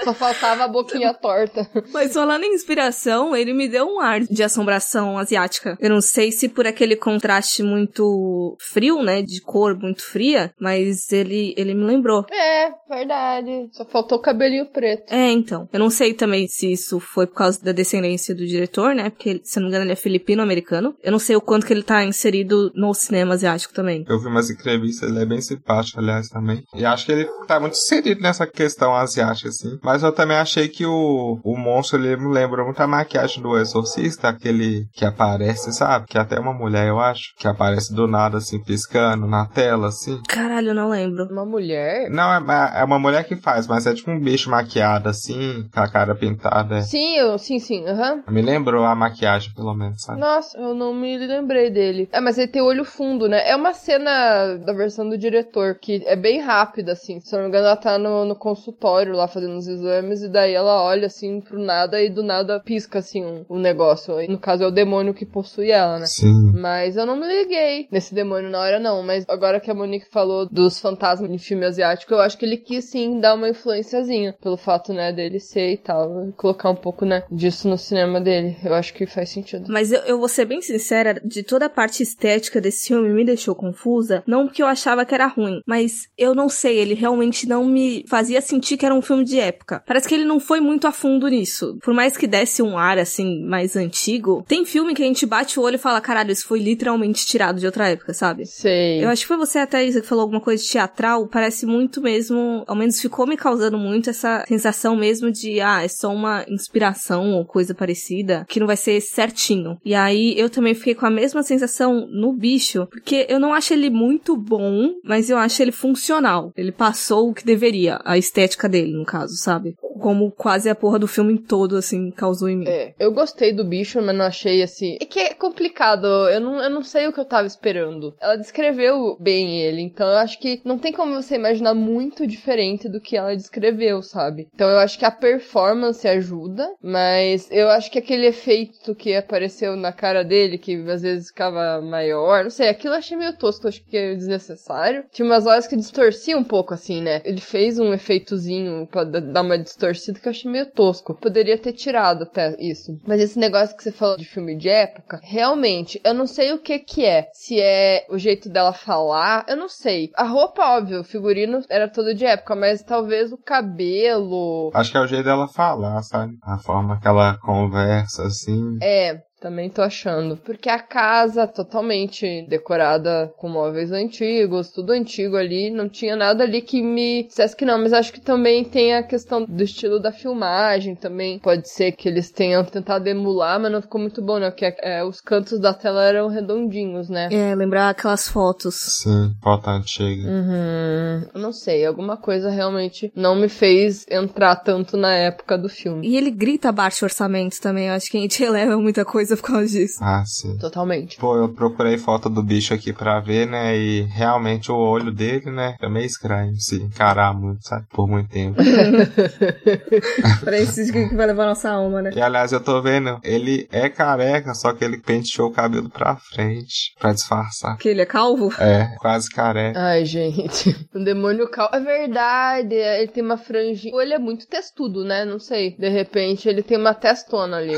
Speaker 3: Só faltava a boquinha torta.
Speaker 1: Mas falando em inspiração, ele me deu um ar de assombração asiática. Eu não sei se por aquele contraste muito frio, né? De cor muito fria, mas ele, ele me lembrou.
Speaker 3: É, verdade. Só faltou o cabelinho preto.
Speaker 1: É, então. Eu não sei também se isso foi por causa da descendência do diretor, né? Porque, se não me engano, ele é filipino-americano. Eu não sei o quanto que ele tá inserido no cinema asiático também.
Speaker 2: Eu vi umas entrevistas, ele é bem simpático, aliás, também. E acho que ele tá muito inserido nessa questão asiática, assim. Mas eu também achei que o, o monstro, ele me lembra muito a maquiagem do Exorcista, aquele que aparece, sabe? Que é até uma mulher, eu acho, que aparece do nada, assim, piscando na tela, assim.
Speaker 1: Caralho, eu não lembro.
Speaker 3: Uma mulher?
Speaker 2: Não, é, é uma mulher que faz, mas é tipo um bicho maquiado, assim, com a cara pintada.
Speaker 3: Sim, eu, sim, sim, aham.
Speaker 2: Me lembrou a maquiagem maquiagem, pelo menos, sabe?
Speaker 3: Nossa, eu não me lembrei dele. É, mas ele tem olho fundo, né? É uma cena da versão do diretor que é bem rápida, assim. Se eu não me engano, ela tá no, no consultório lá fazendo os exames e daí ela olha assim pro nada e do nada pisca assim um, um negócio. E, no caso é o demônio que possui ela, né?
Speaker 2: Sim.
Speaker 3: Mas eu não me liguei nesse demônio na hora, não. Mas agora que a Monique falou dos fantasmas em filme asiático, eu acho que ele quis sim dar uma influenciazinha. Pelo fato, né, dele ser e tal. Colocar um pouco, né, disso no cinema dele. Eu acho que faz sentido.
Speaker 1: Mas eu, eu vou ser bem sincera, de toda a parte estética desse filme me deixou confusa. Não porque eu achava que era ruim, mas eu não sei, ele realmente não me fazia sentir que era um filme de época. Parece que ele não foi muito a fundo nisso. Por mais que desse um ar, assim, mais antigo, tem filme que a gente bate o olho e fala, caralho, isso foi literalmente tirado de outra época, sabe?
Speaker 3: Sei.
Speaker 1: Eu acho que foi você até, Isa, que falou alguma coisa de teatral. Parece muito mesmo, ao menos ficou me causando muito essa sensação mesmo de, ah, é só uma inspiração ou coisa parecida, que não vai ser certinho. E aí eu também fiquei com a mesma sensação no bicho, porque eu não acho ele muito bom, mas eu acho ele funcional. Ele passou o que deveria, a estética dele, no caso, sabe? Como quase a porra do filme todo, assim, causou em mim.
Speaker 3: É, eu gostei do bicho, mas não achei assim. É que é complicado, eu não, eu não sei o que eu tava esperando. Ela descreveu bem ele, então eu acho que não tem como você imaginar muito diferente do que ela descreveu, sabe? Então eu acho que a performance ajuda, mas eu acho que aquele efeito que apareceu na cara dele, que às vezes ficava maior, não sei, aquilo eu achei meio tosco, acho que é desnecessário. Tinha umas horas que distorcia um pouco, assim, né? Ele fez um efeitozinho pra dar uma distorcida que eu achei meio tosco. Poderia ter tirado até isso. Mas esse negócio que você falou de filme de época, realmente, eu não sei o que que é. Se é o jeito dela falar, eu não sei. A roupa, óbvio, o figurino era todo de época, mas talvez o cabelo.
Speaker 2: Acho que é o jeito dela falar, sabe? A forma que ela conversa, assim.
Speaker 3: É, também tô achando. Porque a casa totalmente decorada com móveis antigos, tudo antigo ali, não tinha nada ali que me dissesse que não, mas acho que também tem a questão do estilo da filmagem também. Pode ser que eles tenham tentado emular, mas não ficou muito bom, né? Porque é, os cantos da tela eram redondinhos, né?
Speaker 1: É, lembrar aquelas fotos.
Speaker 2: Sim, foto antiga.
Speaker 3: Uhum. Eu Não sei, alguma coisa realmente não me fez entrar tanto na época do filme.
Speaker 1: E ele grita baixo orçamento também. Eu acho que a gente [laughs] eleva muita coisa por causa disso.
Speaker 2: Ah, sim.
Speaker 3: Totalmente.
Speaker 2: Pô, eu procurei foto do bicho aqui pra ver, né? E realmente o olho dele, né? É meio estranho se encarar muito, sabe? Por muito tempo. [laughs]
Speaker 1: pra isso [laughs] que vai levar nossa alma, né?
Speaker 2: E aliás, eu tô vendo, ele é careca, só que ele penteou o cabelo pra frente, pra disfarçar.
Speaker 1: Que ele é calvo?
Speaker 2: É, quase careca.
Speaker 3: Ai, gente. [laughs] O demônio cal. É verdade. Ele tem uma franjinha. Ou ele é muito testudo, né? Não sei. De repente ele tem uma testona ali.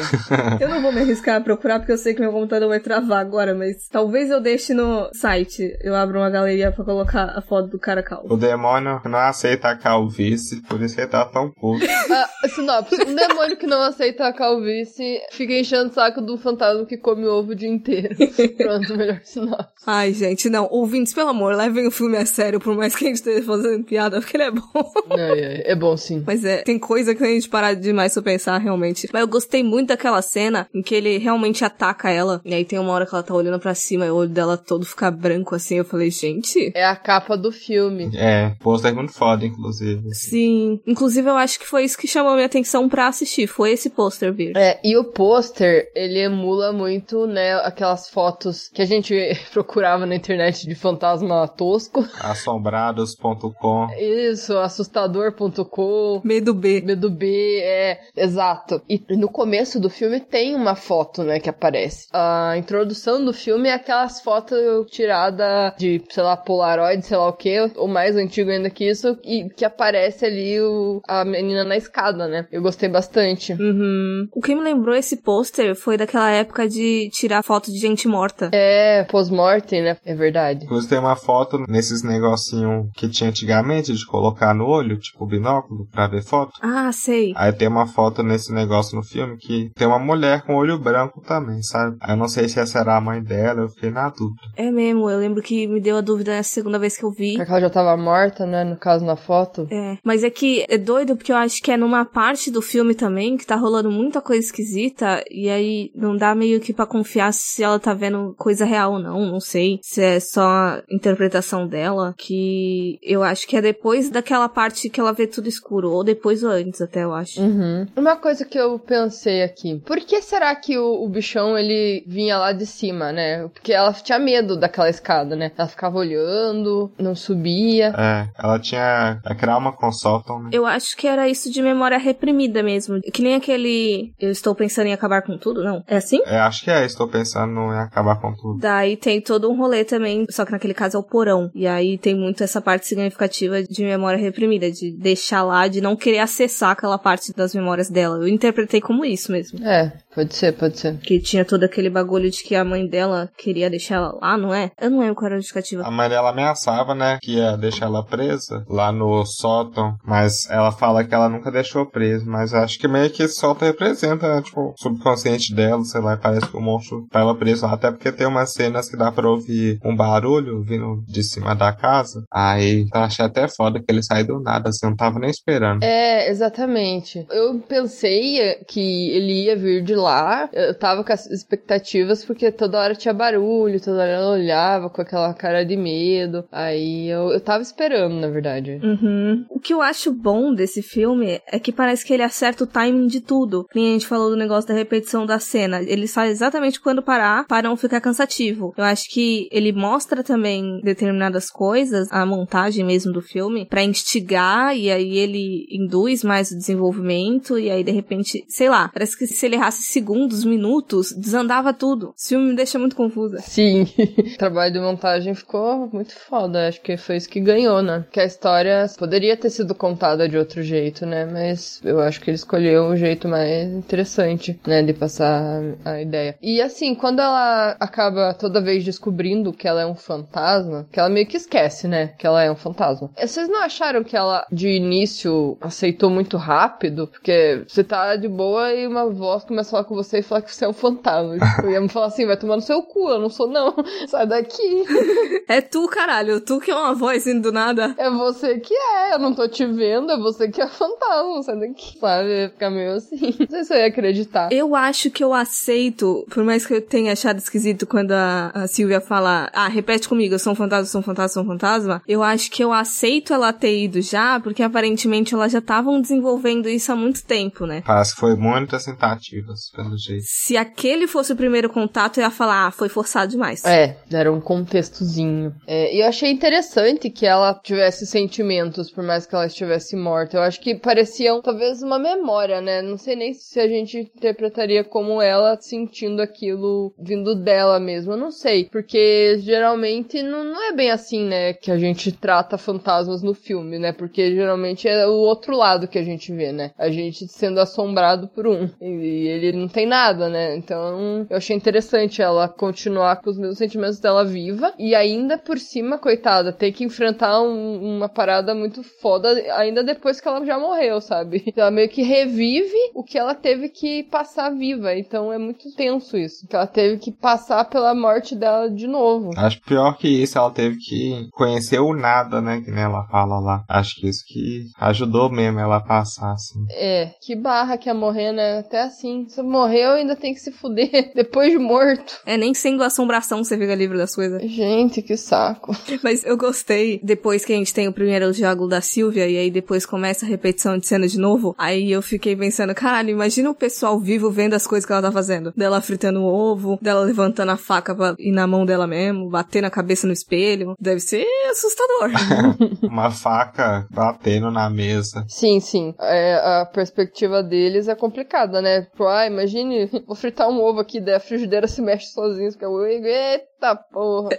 Speaker 1: Eu não vou me arriscar procurar porque eu sei que meu computador vai travar agora, mas talvez eu deixe no site. Eu abro uma galeria pra colocar a foto do cara calvo.
Speaker 2: O demônio não aceita a calvície, por isso ele tá tão puto. [laughs]
Speaker 3: ah, sinopse. Um demônio que não aceita a calvície fica enchendo o saco do fantasma que come o ovo o dia inteiro. [laughs] Pronto, melhor sinopse.
Speaker 1: Ai, gente, não. Ouvintes, pelo amor, levem o filme a sério, por mais que a gente esteja fazendo piada, porque ele é bom.
Speaker 3: Ai, ai, é bom sim.
Speaker 1: Mas é, tem coisa que a gente parar demais pra pensar, realmente. Mas eu gostei muito daquela cena em que ele realmente ataca ela. E aí tem uma hora que ela tá olhando pra cima e o olho dela todo fica branco assim. Eu falei, gente.
Speaker 3: É a capa do filme.
Speaker 2: É, pôster muito foda, inclusive.
Speaker 1: Sim. Inclusive, eu acho que foi isso que chamou minha atenção pra assistir. Foi esse pôster, Vir.
Speaker 3: É, e o pôster, ele emula muito, né, aquelas fotos que a gente [laughs] procurava na internet de fantasma tosco.
Speaker 2: Assombrados.com.
Speaker 3: Isso, assustador.com.
Speaker 1: Medo B.
Speaker 3: Medo B, é, exato. E no começo do filme tem uma foto, né, que aparece. A introdução do filme é aquelas fotos tiradas de, sei lá, Polaroid, sei lá o que, ou mais antigo ainda que isso, e que aparece ali o, a menina na escada, né? Eu gostei bastante.
Speaker 1: Uhum. O que me lembrou esse pôster foi daquela época de tirar foto de gente morta.
Speaker 3: É, pós-mortem, né? É verdade.
Speaker 2: Inclusive tem uma foto nesses negocinho que tinha antigamente de colocar no olho, tipo binóculo, pra ver foto.
Speaker 1: Ah, sei.
Speaker 2: Aí tem uma foto nesse negócio no filme que tem uma mulher com olho branco também, sabe? Eu não sei se essa era a mãe dela, eu fiquei na dúvida.
Speaker 1: É mesmo, eu lembro que me deu a dúvida nessa segunda vez que eu vi.
Speaker 3: Porque ela já tava morta, né? No caso, na foto.
Speaker 1: É, mas é que é doido porque eu acho que é numa parte do filme também que tá rolando muita coisa esquisita e aí não dá meio que pra confiar se ela tá vendo coisa real ou não, não sei. Se é só a interpretação dela, que eu acho que é depois daquela parte que ela vê tudo escuro, ou depois ou antes até, eu acho.
Speaker 3: Uhum. Uma coisa que eu pensei aqui, por que será que o, o bichão ele vinha lá de cima, né? Porque ela tinha medo daquela escada, né? Ela ficava olhando, não subia.
Speaker 2: É, ela tinha. É criar uma consultam, né?
Speaker 1: Eu acho que era isso de memória reprimida mesmo. Que nem aquele. Eu estou pensando em acabar com tudo, não? É assim?
Speaker 2: É, acho que é, estou pensando em acabar com tudo.
Speaker 1: Daí tem todo um rolê também, só que naquele caso é o porão. E aí tem muito essa parte significativa de memória reprimida, de deixar lá, de não querer acessar aquela parte das memórias dela. Eu interpretei como isso mesmo.
Speaker 3: É, pode ser, pode ser.
Speaker 1: Que tinha todo aquele bagulho de que a mãe dela queria deixar ela lá, não é? Eu não lembro qual era a justificativa.
Speaker 2: A mãe dela ameaçava, né, que ia deixar ela presa lá no sótão, mas ela fala que ela nunca deixou presa, mas acho que meio que esse sótão representa, né, tipo, o subconsciente dela, sei lá, e parece que o monstro tá ela presa lá, até porque tem umas cenas que dá pra ouvir um barulho vindo de cima da casa, aí eu achei até foda que ele saiu do nada, assim, eu não tava nem esperando.
Speaker 3: É, exatamente. Eu pensei que ele ia vir de lá, eu tava com as expectativas porque toda hora tinha barulho, toda hora ela olhava com aquela cara de medo, aí eu, eu tava esperando, na verdade.
Speaker 1: Uhum. O que eu acho bom desse filme é que parece que ele acerta o timing de tudo. Como a gente falou do negócio da repetição da cena. Ele sabe exatamente quando parar para não ficar cansativo. Eu acho que ele mostra também determinadas coisas, a montagem mesmo do filme, para instigar e aí ele induz mais o desenvolvimento e aí de repente, sei lá, parece que se ele errasse segundos, minutos, desandava tudo. Esse filme me deixa muito confusa.
Speaker 3: Sim, [laughs] o trabalho de montagem ficou muito foda. Acho que foi isso que ganhou, né? Que a história poderia ter sido contada de outro jeito, né? Mas eu acho que ele escolheu o jeito mais interessante, né? De passar a ideia. E assim, quando ela acaba toda vez descobrindo que ela é um fantasma, que ela meio que esquece, né? Que ela é um fantasma. Vocês não acharam que ela de início aceitou muito rápido? Porque você tá de boa e uma voz começa a com você e falar que você é um fantasma. Tipo, ia me falar assim, vai tomar no seu cu, eu não sou não. [laughs] Sai daqui. [laughs]
Speaker 1: É tu, caralho. Tu que é uma voz indo do nada.
Speaker 3: É você que é, eu não tô te vendo, é você que é fantasma, sai daqui. Sabe? Ia ficar meio assim. [laughs] Não sei se eu ia acreditar.
Speaker 1: Eu acho que eu aceito, por mais que eu tenha achado esquisito quando a, a Silvia fala, ah, repete comigo, eu sou um fantasma, sou um fantasma, sou um fantasma. Eu acho que eu aceito ela ter ido já, porque aparentemente elas já estavam desenvolvendo isso há muito tempo, né?
Speaker 2: Parece que foi muitas tentativas, pelo jeito.
Speaker 1: Se aquele fosse o primeiro contato, eu ia falar, ah, foi forçado demais.
Speaker 3: É, era um contextozinho. É, e eu achei interessante que ela tivesse sentimentos, por mais que ela estivesse morta. Eu acho que pareciam talvez uma memória, né? Não sei nem se a gente interpretaria como ela sentindo aquilo vindo dela mesmo. Eu não sei. Porque geralmente não, não é bem assim, né? Que a gente trata fantasmas no filme, né? Porque geralmente é o outro lado que a gente vê, né? A gente sendo assombrado por um. E ele não tem nada, né? Então eu achei interessante ela continuar com os mesmos sentimentos dela viva. E ainda por cima, coitada, ter que enfrentar um- uma parada muito foda ainda depois que ela já morreu, sabe? [laughs] Ela meio que revive o que ela teve que passar viva. Então é muito tenso isso. Que ela teve que passar pela morte dela de novo.
Speaker 2: Acho pior que isso, ela teve que conhecer o nada, né? Que ela fala lá. Acho que isso que ajudou mesmo ela a passar, assim.
Speaker 3: É, que barra que ia morrer, né? Até assim. Se morreu, ainda tem que se fuder [laughs] depois de morto.
Speaker 1: É, nem sendo assombração você fica livre das coisas.
Speaker 3: Gente, que saco. [laughs]
Speaker 1: Mas eu gostei, depois que a gente tem o primeiro diálogo da Silvia, e aí depois começa a repetição de cena de novo, aí eu fiquei pensando, caralho, imagina o pessoal vivo vendo as coisas que ela tá fazendo. Dela fritando o ovo, dela levantando a faca pra ir na mão dela mesmo, bater na cabeça no espelho. Deve ser assustador. [laughs]
Speaker 2: Uma faca batendo na mesa.
Speaker 3: Sim, sim. É, a perspectiva deles é complicada, né? Tipo, ah, imagine, [laughs] vou fritar um ovo aqui, daí a frigideira se mexe sozinha, fica, eita porra,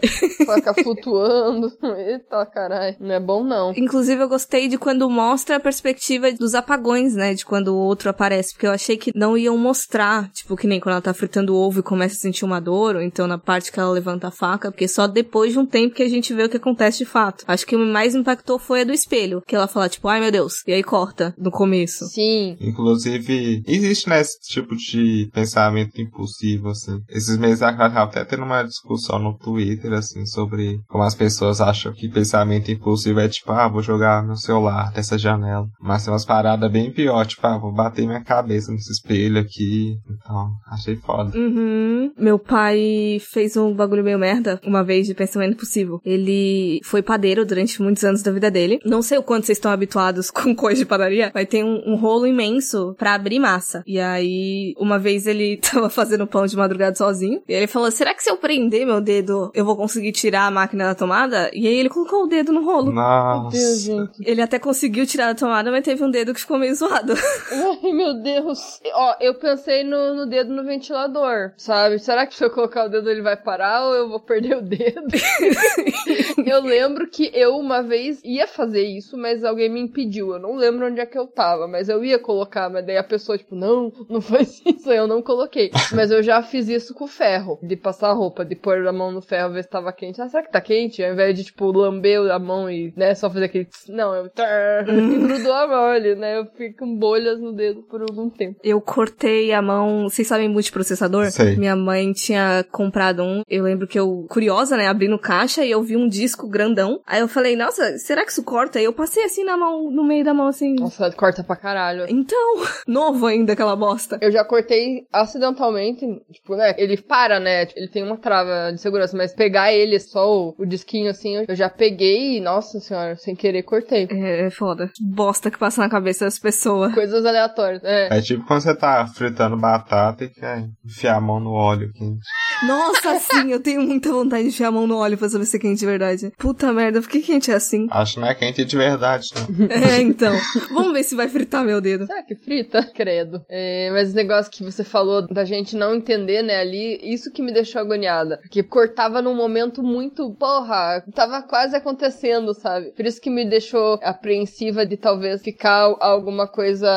Speaker 3: faca [laughs] flutuando, eita caralho. Não é bom não.
Speaker 1: Inclusive, eu gostei de quando mostra a perspectiva dos apagões, né? De quando o outro aparece. Porque eu achei que não iam mostrar, tipo, que nem quando ela tá fritando o ovo e começa a sentir uma dor, ou então na parte que ela levanta a faca, porque só depois de um tempo que a gente vê o que acontece de fato. Acho que o que mais impactou foi a do espelho. Que ela fala, tipo, ai meu Deus. E aí corta no começo.
Speaker 3: Sim.
Speaker 2: Inclusive, existe, né, esse tipo de pensamento impulsivo, assim. Esses meses atrás tava até tendo uma discussão só no Twitter, assim, sobre como as pessoas acham que pensamento impulsivo é tipo, ah, vou jogar meu celular dessa janela. Mas tem umas paradas bem pior, tipo, ah, vou bater minha cabeça nesse espelho aqui. Então, achei foda.
Speaker 1: Uhum. Meu pai fez um bagulho meio merda uma vez de pensamento impulsivo. Ele foi padeiro durante muitos anos da vida dele. Não sei o quanto vocês estão habituados [laughs] com coisa de padaria, mas tem um, um rolo imenso pra abrir massa. E aí, uma vez ele [laughs] tava fazendo pão de madrugada sozinho. E ele falou: será que se eu prender meu dedo, eu vou conseguir tirar a máquina da tomada? E aí ele colocou o dedo no rolo.
Speaker 2: Nossa.
Speaker 3: Meu Deus, gente.
Speaker 1: Ele até conseguiu tirar da tomada, mas teve um dedo que ficou meio zoado. [laughs]
Speaker 3: Ai, meu Deus. Ó, eu pensei no, no dedo no ventilador, sabe? Será que se eu colocar o dedo ele vai parar ou eu vou perder o dedo? [laughs] eu lembro que eu uma vez ia fazer isso, mas alguém me impediu. Eu não lembro onde é que eu tava, mas eu ia colocar, mas daí a pessoa, tipo, não, não faz isso, eu não coloquei. Mas eu já fiz isso com ferro, de passar roupa, de pôr a mão no ferro, ver se tava quente. Ah, será que tá quente? Ao invés de, tipo, lamber a mão e, né, só fazer aquele... tss, Não, eu... [laughs] E grudou a mão ali, né? Eu fico com bolhas no dedo por algum tempo.
Speaker 1: Eu cortei a mão. Vocês sabem multiprocessador?
Speaker 2: Sei.
Speaker 1: Minha mãe tinha comprado um. Eu lembro que eu, curiosa, né, abri no caixa e eu vi um disco grandão. Aí eu falei, nossa, será que isso corta? Aí eu passei assim na mão, no meio da mão, assim.
Speaker 3: Nossa, corta pra caralho.
Speaker 1: Então, [laughs] novo ainda aquela bosta.
Speaker 3: Eu já cortei acidentalmente, tipo, né? Ele para, né? Ele tem uma trava de segurança, mas pegar ele só o, o disquinho assim, eu já peguei e, nossa senhora, sem querer cortei.
Speaker 1: É, é foda. Bosta que passa na cabeça das pessoas.
Speaker 3: Coisas aleatórias. É.
Speaker 2: É tipo quando você tá fritando batata e quer enfiar a mão no óleo quente.
Speaker 1: Nossa, sim, eu tenho muita vontade de enfiar a mão no óleo pra saber se é quente de verdade. Puta merda, por que quente é assim?
Speaker 2: Acho que não é quente de verdade, não. [laughs]
Speaker 1: É, então. Vamos ver se vai fritar meu dedo.
Speaker 3: Será que frita? Credo. É, mas o negócio que você falou da gente não entender, né, ali, isso que me deixou agoniada. Porque cortava num momento muito, porra, tava quase acontecendo, sabe? Por isso que me deixou apreensiva de talvez ficar alguma coisa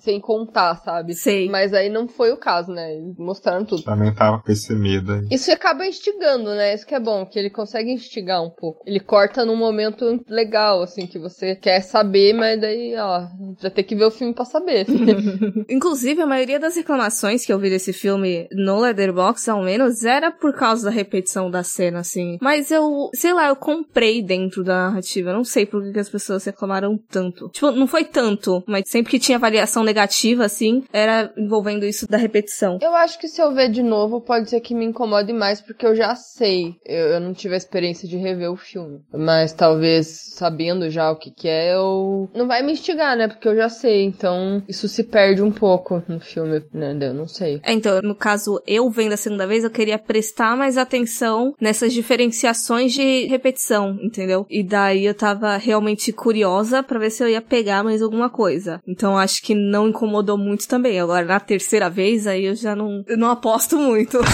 Speaker 3: sem contar, sabe?
Speaker 1: Sei.
Speaker 3: Mas aí não foi o caso, né? Eles mostraram tudo.
Speaker 2: Também tava com esse medo aí.
Speaker 3: Isso acaba instigando, né? Isso que é bom, que ele consegue instigar um pouco. Ele corta num momento legal, assim, que você quer saber, mas daí, ó, já tem que ver o filme pra saber. [laughs]
Speaker 1: Inclusive, a maioria das reclamações que eu vi desse filme no Leatherbox, ao menos, era por causa da repetição da cena, assim. Mas eu, sei lá, eu comprei dentro da narrativa. Eu não sei por que as pessoas reclamaram tanto. Tipo, não foi tanto, mas sempre que tinha variação negativa, assim, era envolvendo isso da repetição.
Speaker 3: Eu acho que se eu ver de novo, pode ser que me incomode mais, porque eu já sei. Eu, eu não tive a experiência de rever o filme. Mas talvez, sabendo já o que que é, eu... Não vai me instigar, né? Porque eu já sei. Então, isso se perde um pouco no filme, né? Eu não sei.
Speaker 1: É, então, no caso, eu vendo a segunda vez, eu queria prestar mais atenção nessas diferenciações de repetição, entendeu? E daí eu tava realmente curiosa pra ver se eu ia pegar mais alguma coisa. Então acho que não incomodou muito também. Agora, na terceira vez, aí eu já não, eu não aposto muito. [laughs]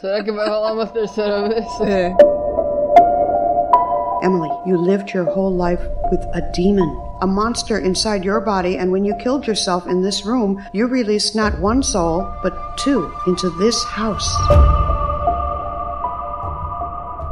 Speaker 3: Será que vai rolar uma terceira vez?
Speaker 1: é.
Speaker 5: Emily, you lived your whole life with a demon, a monster inside your body, and when you killed yourself in this room, you released not one soul, but two into this house.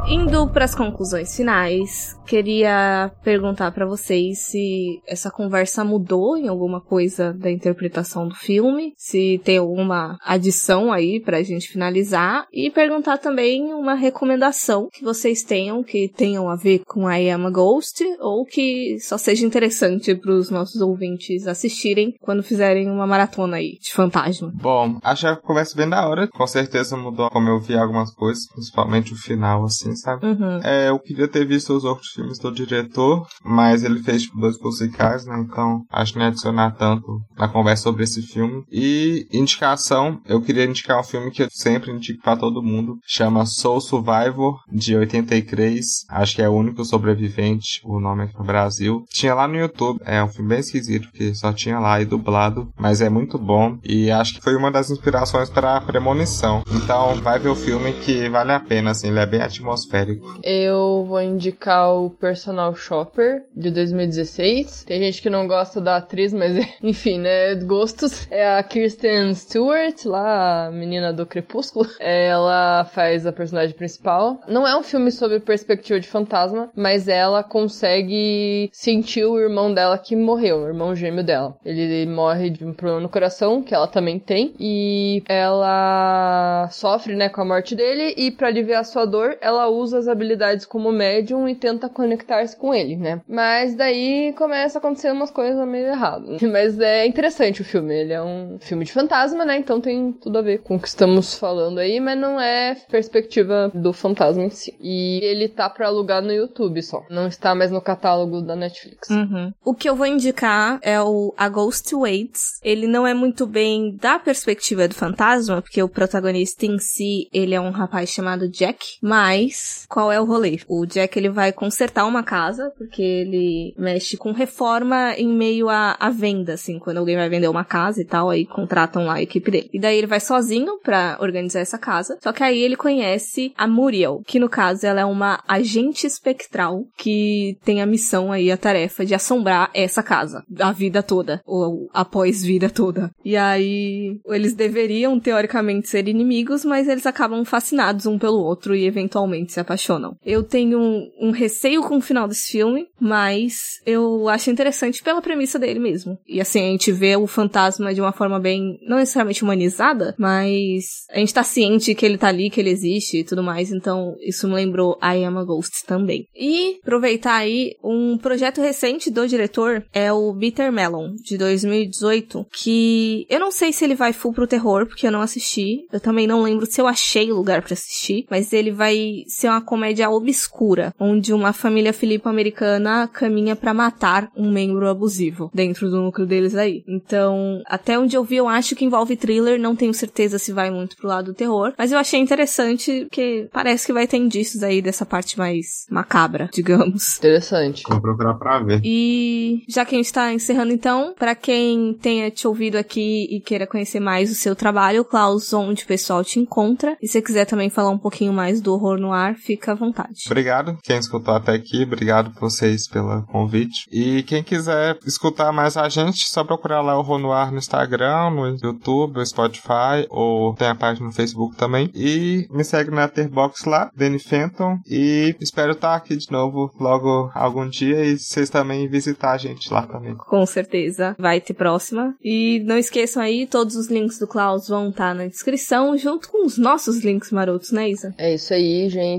Speaker 1: Indo para as conclusões finais, queria perguntar para vocês se essa conversa mudou em alguma coisa da interpretação do filme, se tem alguma adição aí pra gente finalizar e perguntar também uma recomendação que vocês tenham que tenham a ver com I Am a Ghost ou que só seja interessante para os nossos ouvintes assistirem quando fizerem uma maratona aí de fantasma.
Speaker 2: Bom, acho a conversa bem da hora. Com certeza mudou como eu vi algumas coisas, principalmente o final, assim, sabe?
Speaker 1: Uhum.
Speaker 2: É, eu queria ter visto os outros filmes do diretor, mas ele fez tipo, dois musicais, né? Então acho que não ia adicionar tanto na conversa sobre esse filme. E indicação, eu queria indicar um filme que eu sempre indico pra todo mundo. Chama Soul Survivor, de 83. Acho que é o único sobrevivente, o nome aqui no Brasil. Tinha lá no YouTube, é um filme bem esquisito, que só tinha lá e dublado, mas é muito bom. E acho que foi uma das inspirações para Premonição. Então vai ver o filme que vale a pena, assim, ele é bem atmosférico atmosférico.
Speaker 3: Eu vou indicar o Personal Shopper de 2016. Tem gente que não gosta da atriz, mas [laughs] enfim, né? Gostos. É a Kirsten Stewart, lá, a menina do Crepúsculo. Ela faz a personagem principal. Não é um filme sobre perspectiva de fantasma, mas ela consegue sentir o irmão dela que morreu, o irmão gêmeo dela. Ele morre de um problema no coração, que ela também tem, e ela sofre, né, com a morte dele, e para aliviar sua dor, ela usa as habilidades como médium e tenta conectar-se com ele, né? Mas daí começa a acontecer umas coisas meio erradas. [laughs] Mas é interessante o filme, ele é um filme de fantasma, né? Então tem tudo a ver com o que estamos falando aí, mas não é perspectiva do fantasma em si. E ele tá para alugar no YouTube só, não está mais no catálogo da Netflix.
Speaker 1: Uhum. O que eu vou indicar é o A Ghost Waits. Ele não é muito bem da perspectiva do fantasma, porque o protagonista em si, ele é um rapaz chamado Jack, mas qual é o rolê? O Jack ele vai consertar uma casa, porque ele mexe com reforma em meio à, à venda, assim, quando alguém vai vender uma casa e tal, aí contratam lá a equipe dele. E daí ele vai sozinho para organizar essa casa, só que aí ele conhece a Muriel, que no caso ela é uma agente espectral que tem a missão aí, a tarefa de assombrar essa casa, a vida toda, ou após vida toda. E aí eles deveriam teoricamente ser inimigos, mas eles acabam fascinados um pelo outro e eventualmente se apaixonam. Eu tenho um, um receio com o final desse filme, mas eu acho interessante pela premissa dele mesmo. E assim, a gente vê o fantasma de uma forma bem, não necessariamente humanizada, mas a gente tá ciente que ele tá ali, que ele existe e tudo mais, então isso me lembrou I Am a Ghost também. E aproveitar aí um projeto recente do diretor é o Bitter Melon de 2018, que eu não sei se ele vai full pro terror, porque eu não assisti. Eu também não lembro se eu achei lugar para assistir, mas ele vai ser uma comédia obscura, onde uma família filipo-americana caminha para matar um membro abusivo dentro do núcleo deles aí. Então, até onde eu vi, eu acho que envolve thriller, não tenho certeza se vai muito pro lado do terror, mas eu achei interessante porque parece que vai ter indícios aí dessa parte mais macabra, [laughs] digamos.
Speaker 3: Interessante.
Speaker 2: Vou procurar pra ver.
Speaker 1: E já que a gente tá encerrando então, para quem tenha te ouvido aqui e queira conhecer mais o seu trabalho, Klaus, onde o pessoal te encontra, e se quiser também falar um pouquinho mais do horror no ar, fica à vontade.
Speaker 2: Obrigado quem escutou até aqui, obrigado vocês pelo convite. E quem quiser escutar mais a gente, só procurar lá o Horror no Instagram, no YouTube, no Spotify, ou tem a página no Facebook também. E me segue na Letterboxd lá, Danny Fenton, e espero estar aqui de novo logo algum dia e vocês também visitar a gente lá também.
Speaker 1: Com certeza. Vai ter próxima. E não esqueçam aí, todos os links do Klaus vão estar na descrição, junto com os nossos links marotos, né, Isa?
Speaker 3: É isso aí, gente.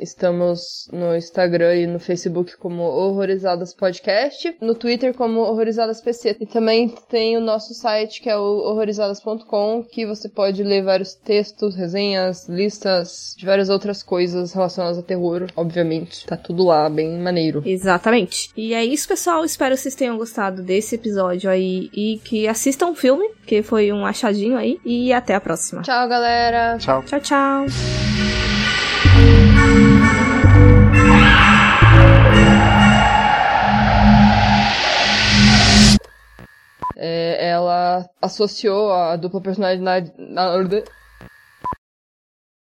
Speaker 3: Estamos no Instagram e no Facebook como Horrorizadas Podcast, no Twitter como Horrorizadas PC. E também tem o nosso site que é o horrorizadas.com, que você pode ler vários textos, resenhas, listas de várias outras coisas relacionadas a terror, obviamente. Tá tudo lá, bem maneiro.
Speaker 1: Exatamente. E é isso, pessoal. Espero que vocês tenham gostado desse episódio aí e que assistam o filme, que foi um achadinho aí. E até a próxima.
Speaker 3: Tchau, galera.
Speaker 2: Tchau.
Speaker 1: Tchau, tchau.
Speaker 3: É, ela associou a dupla personalidade. Na,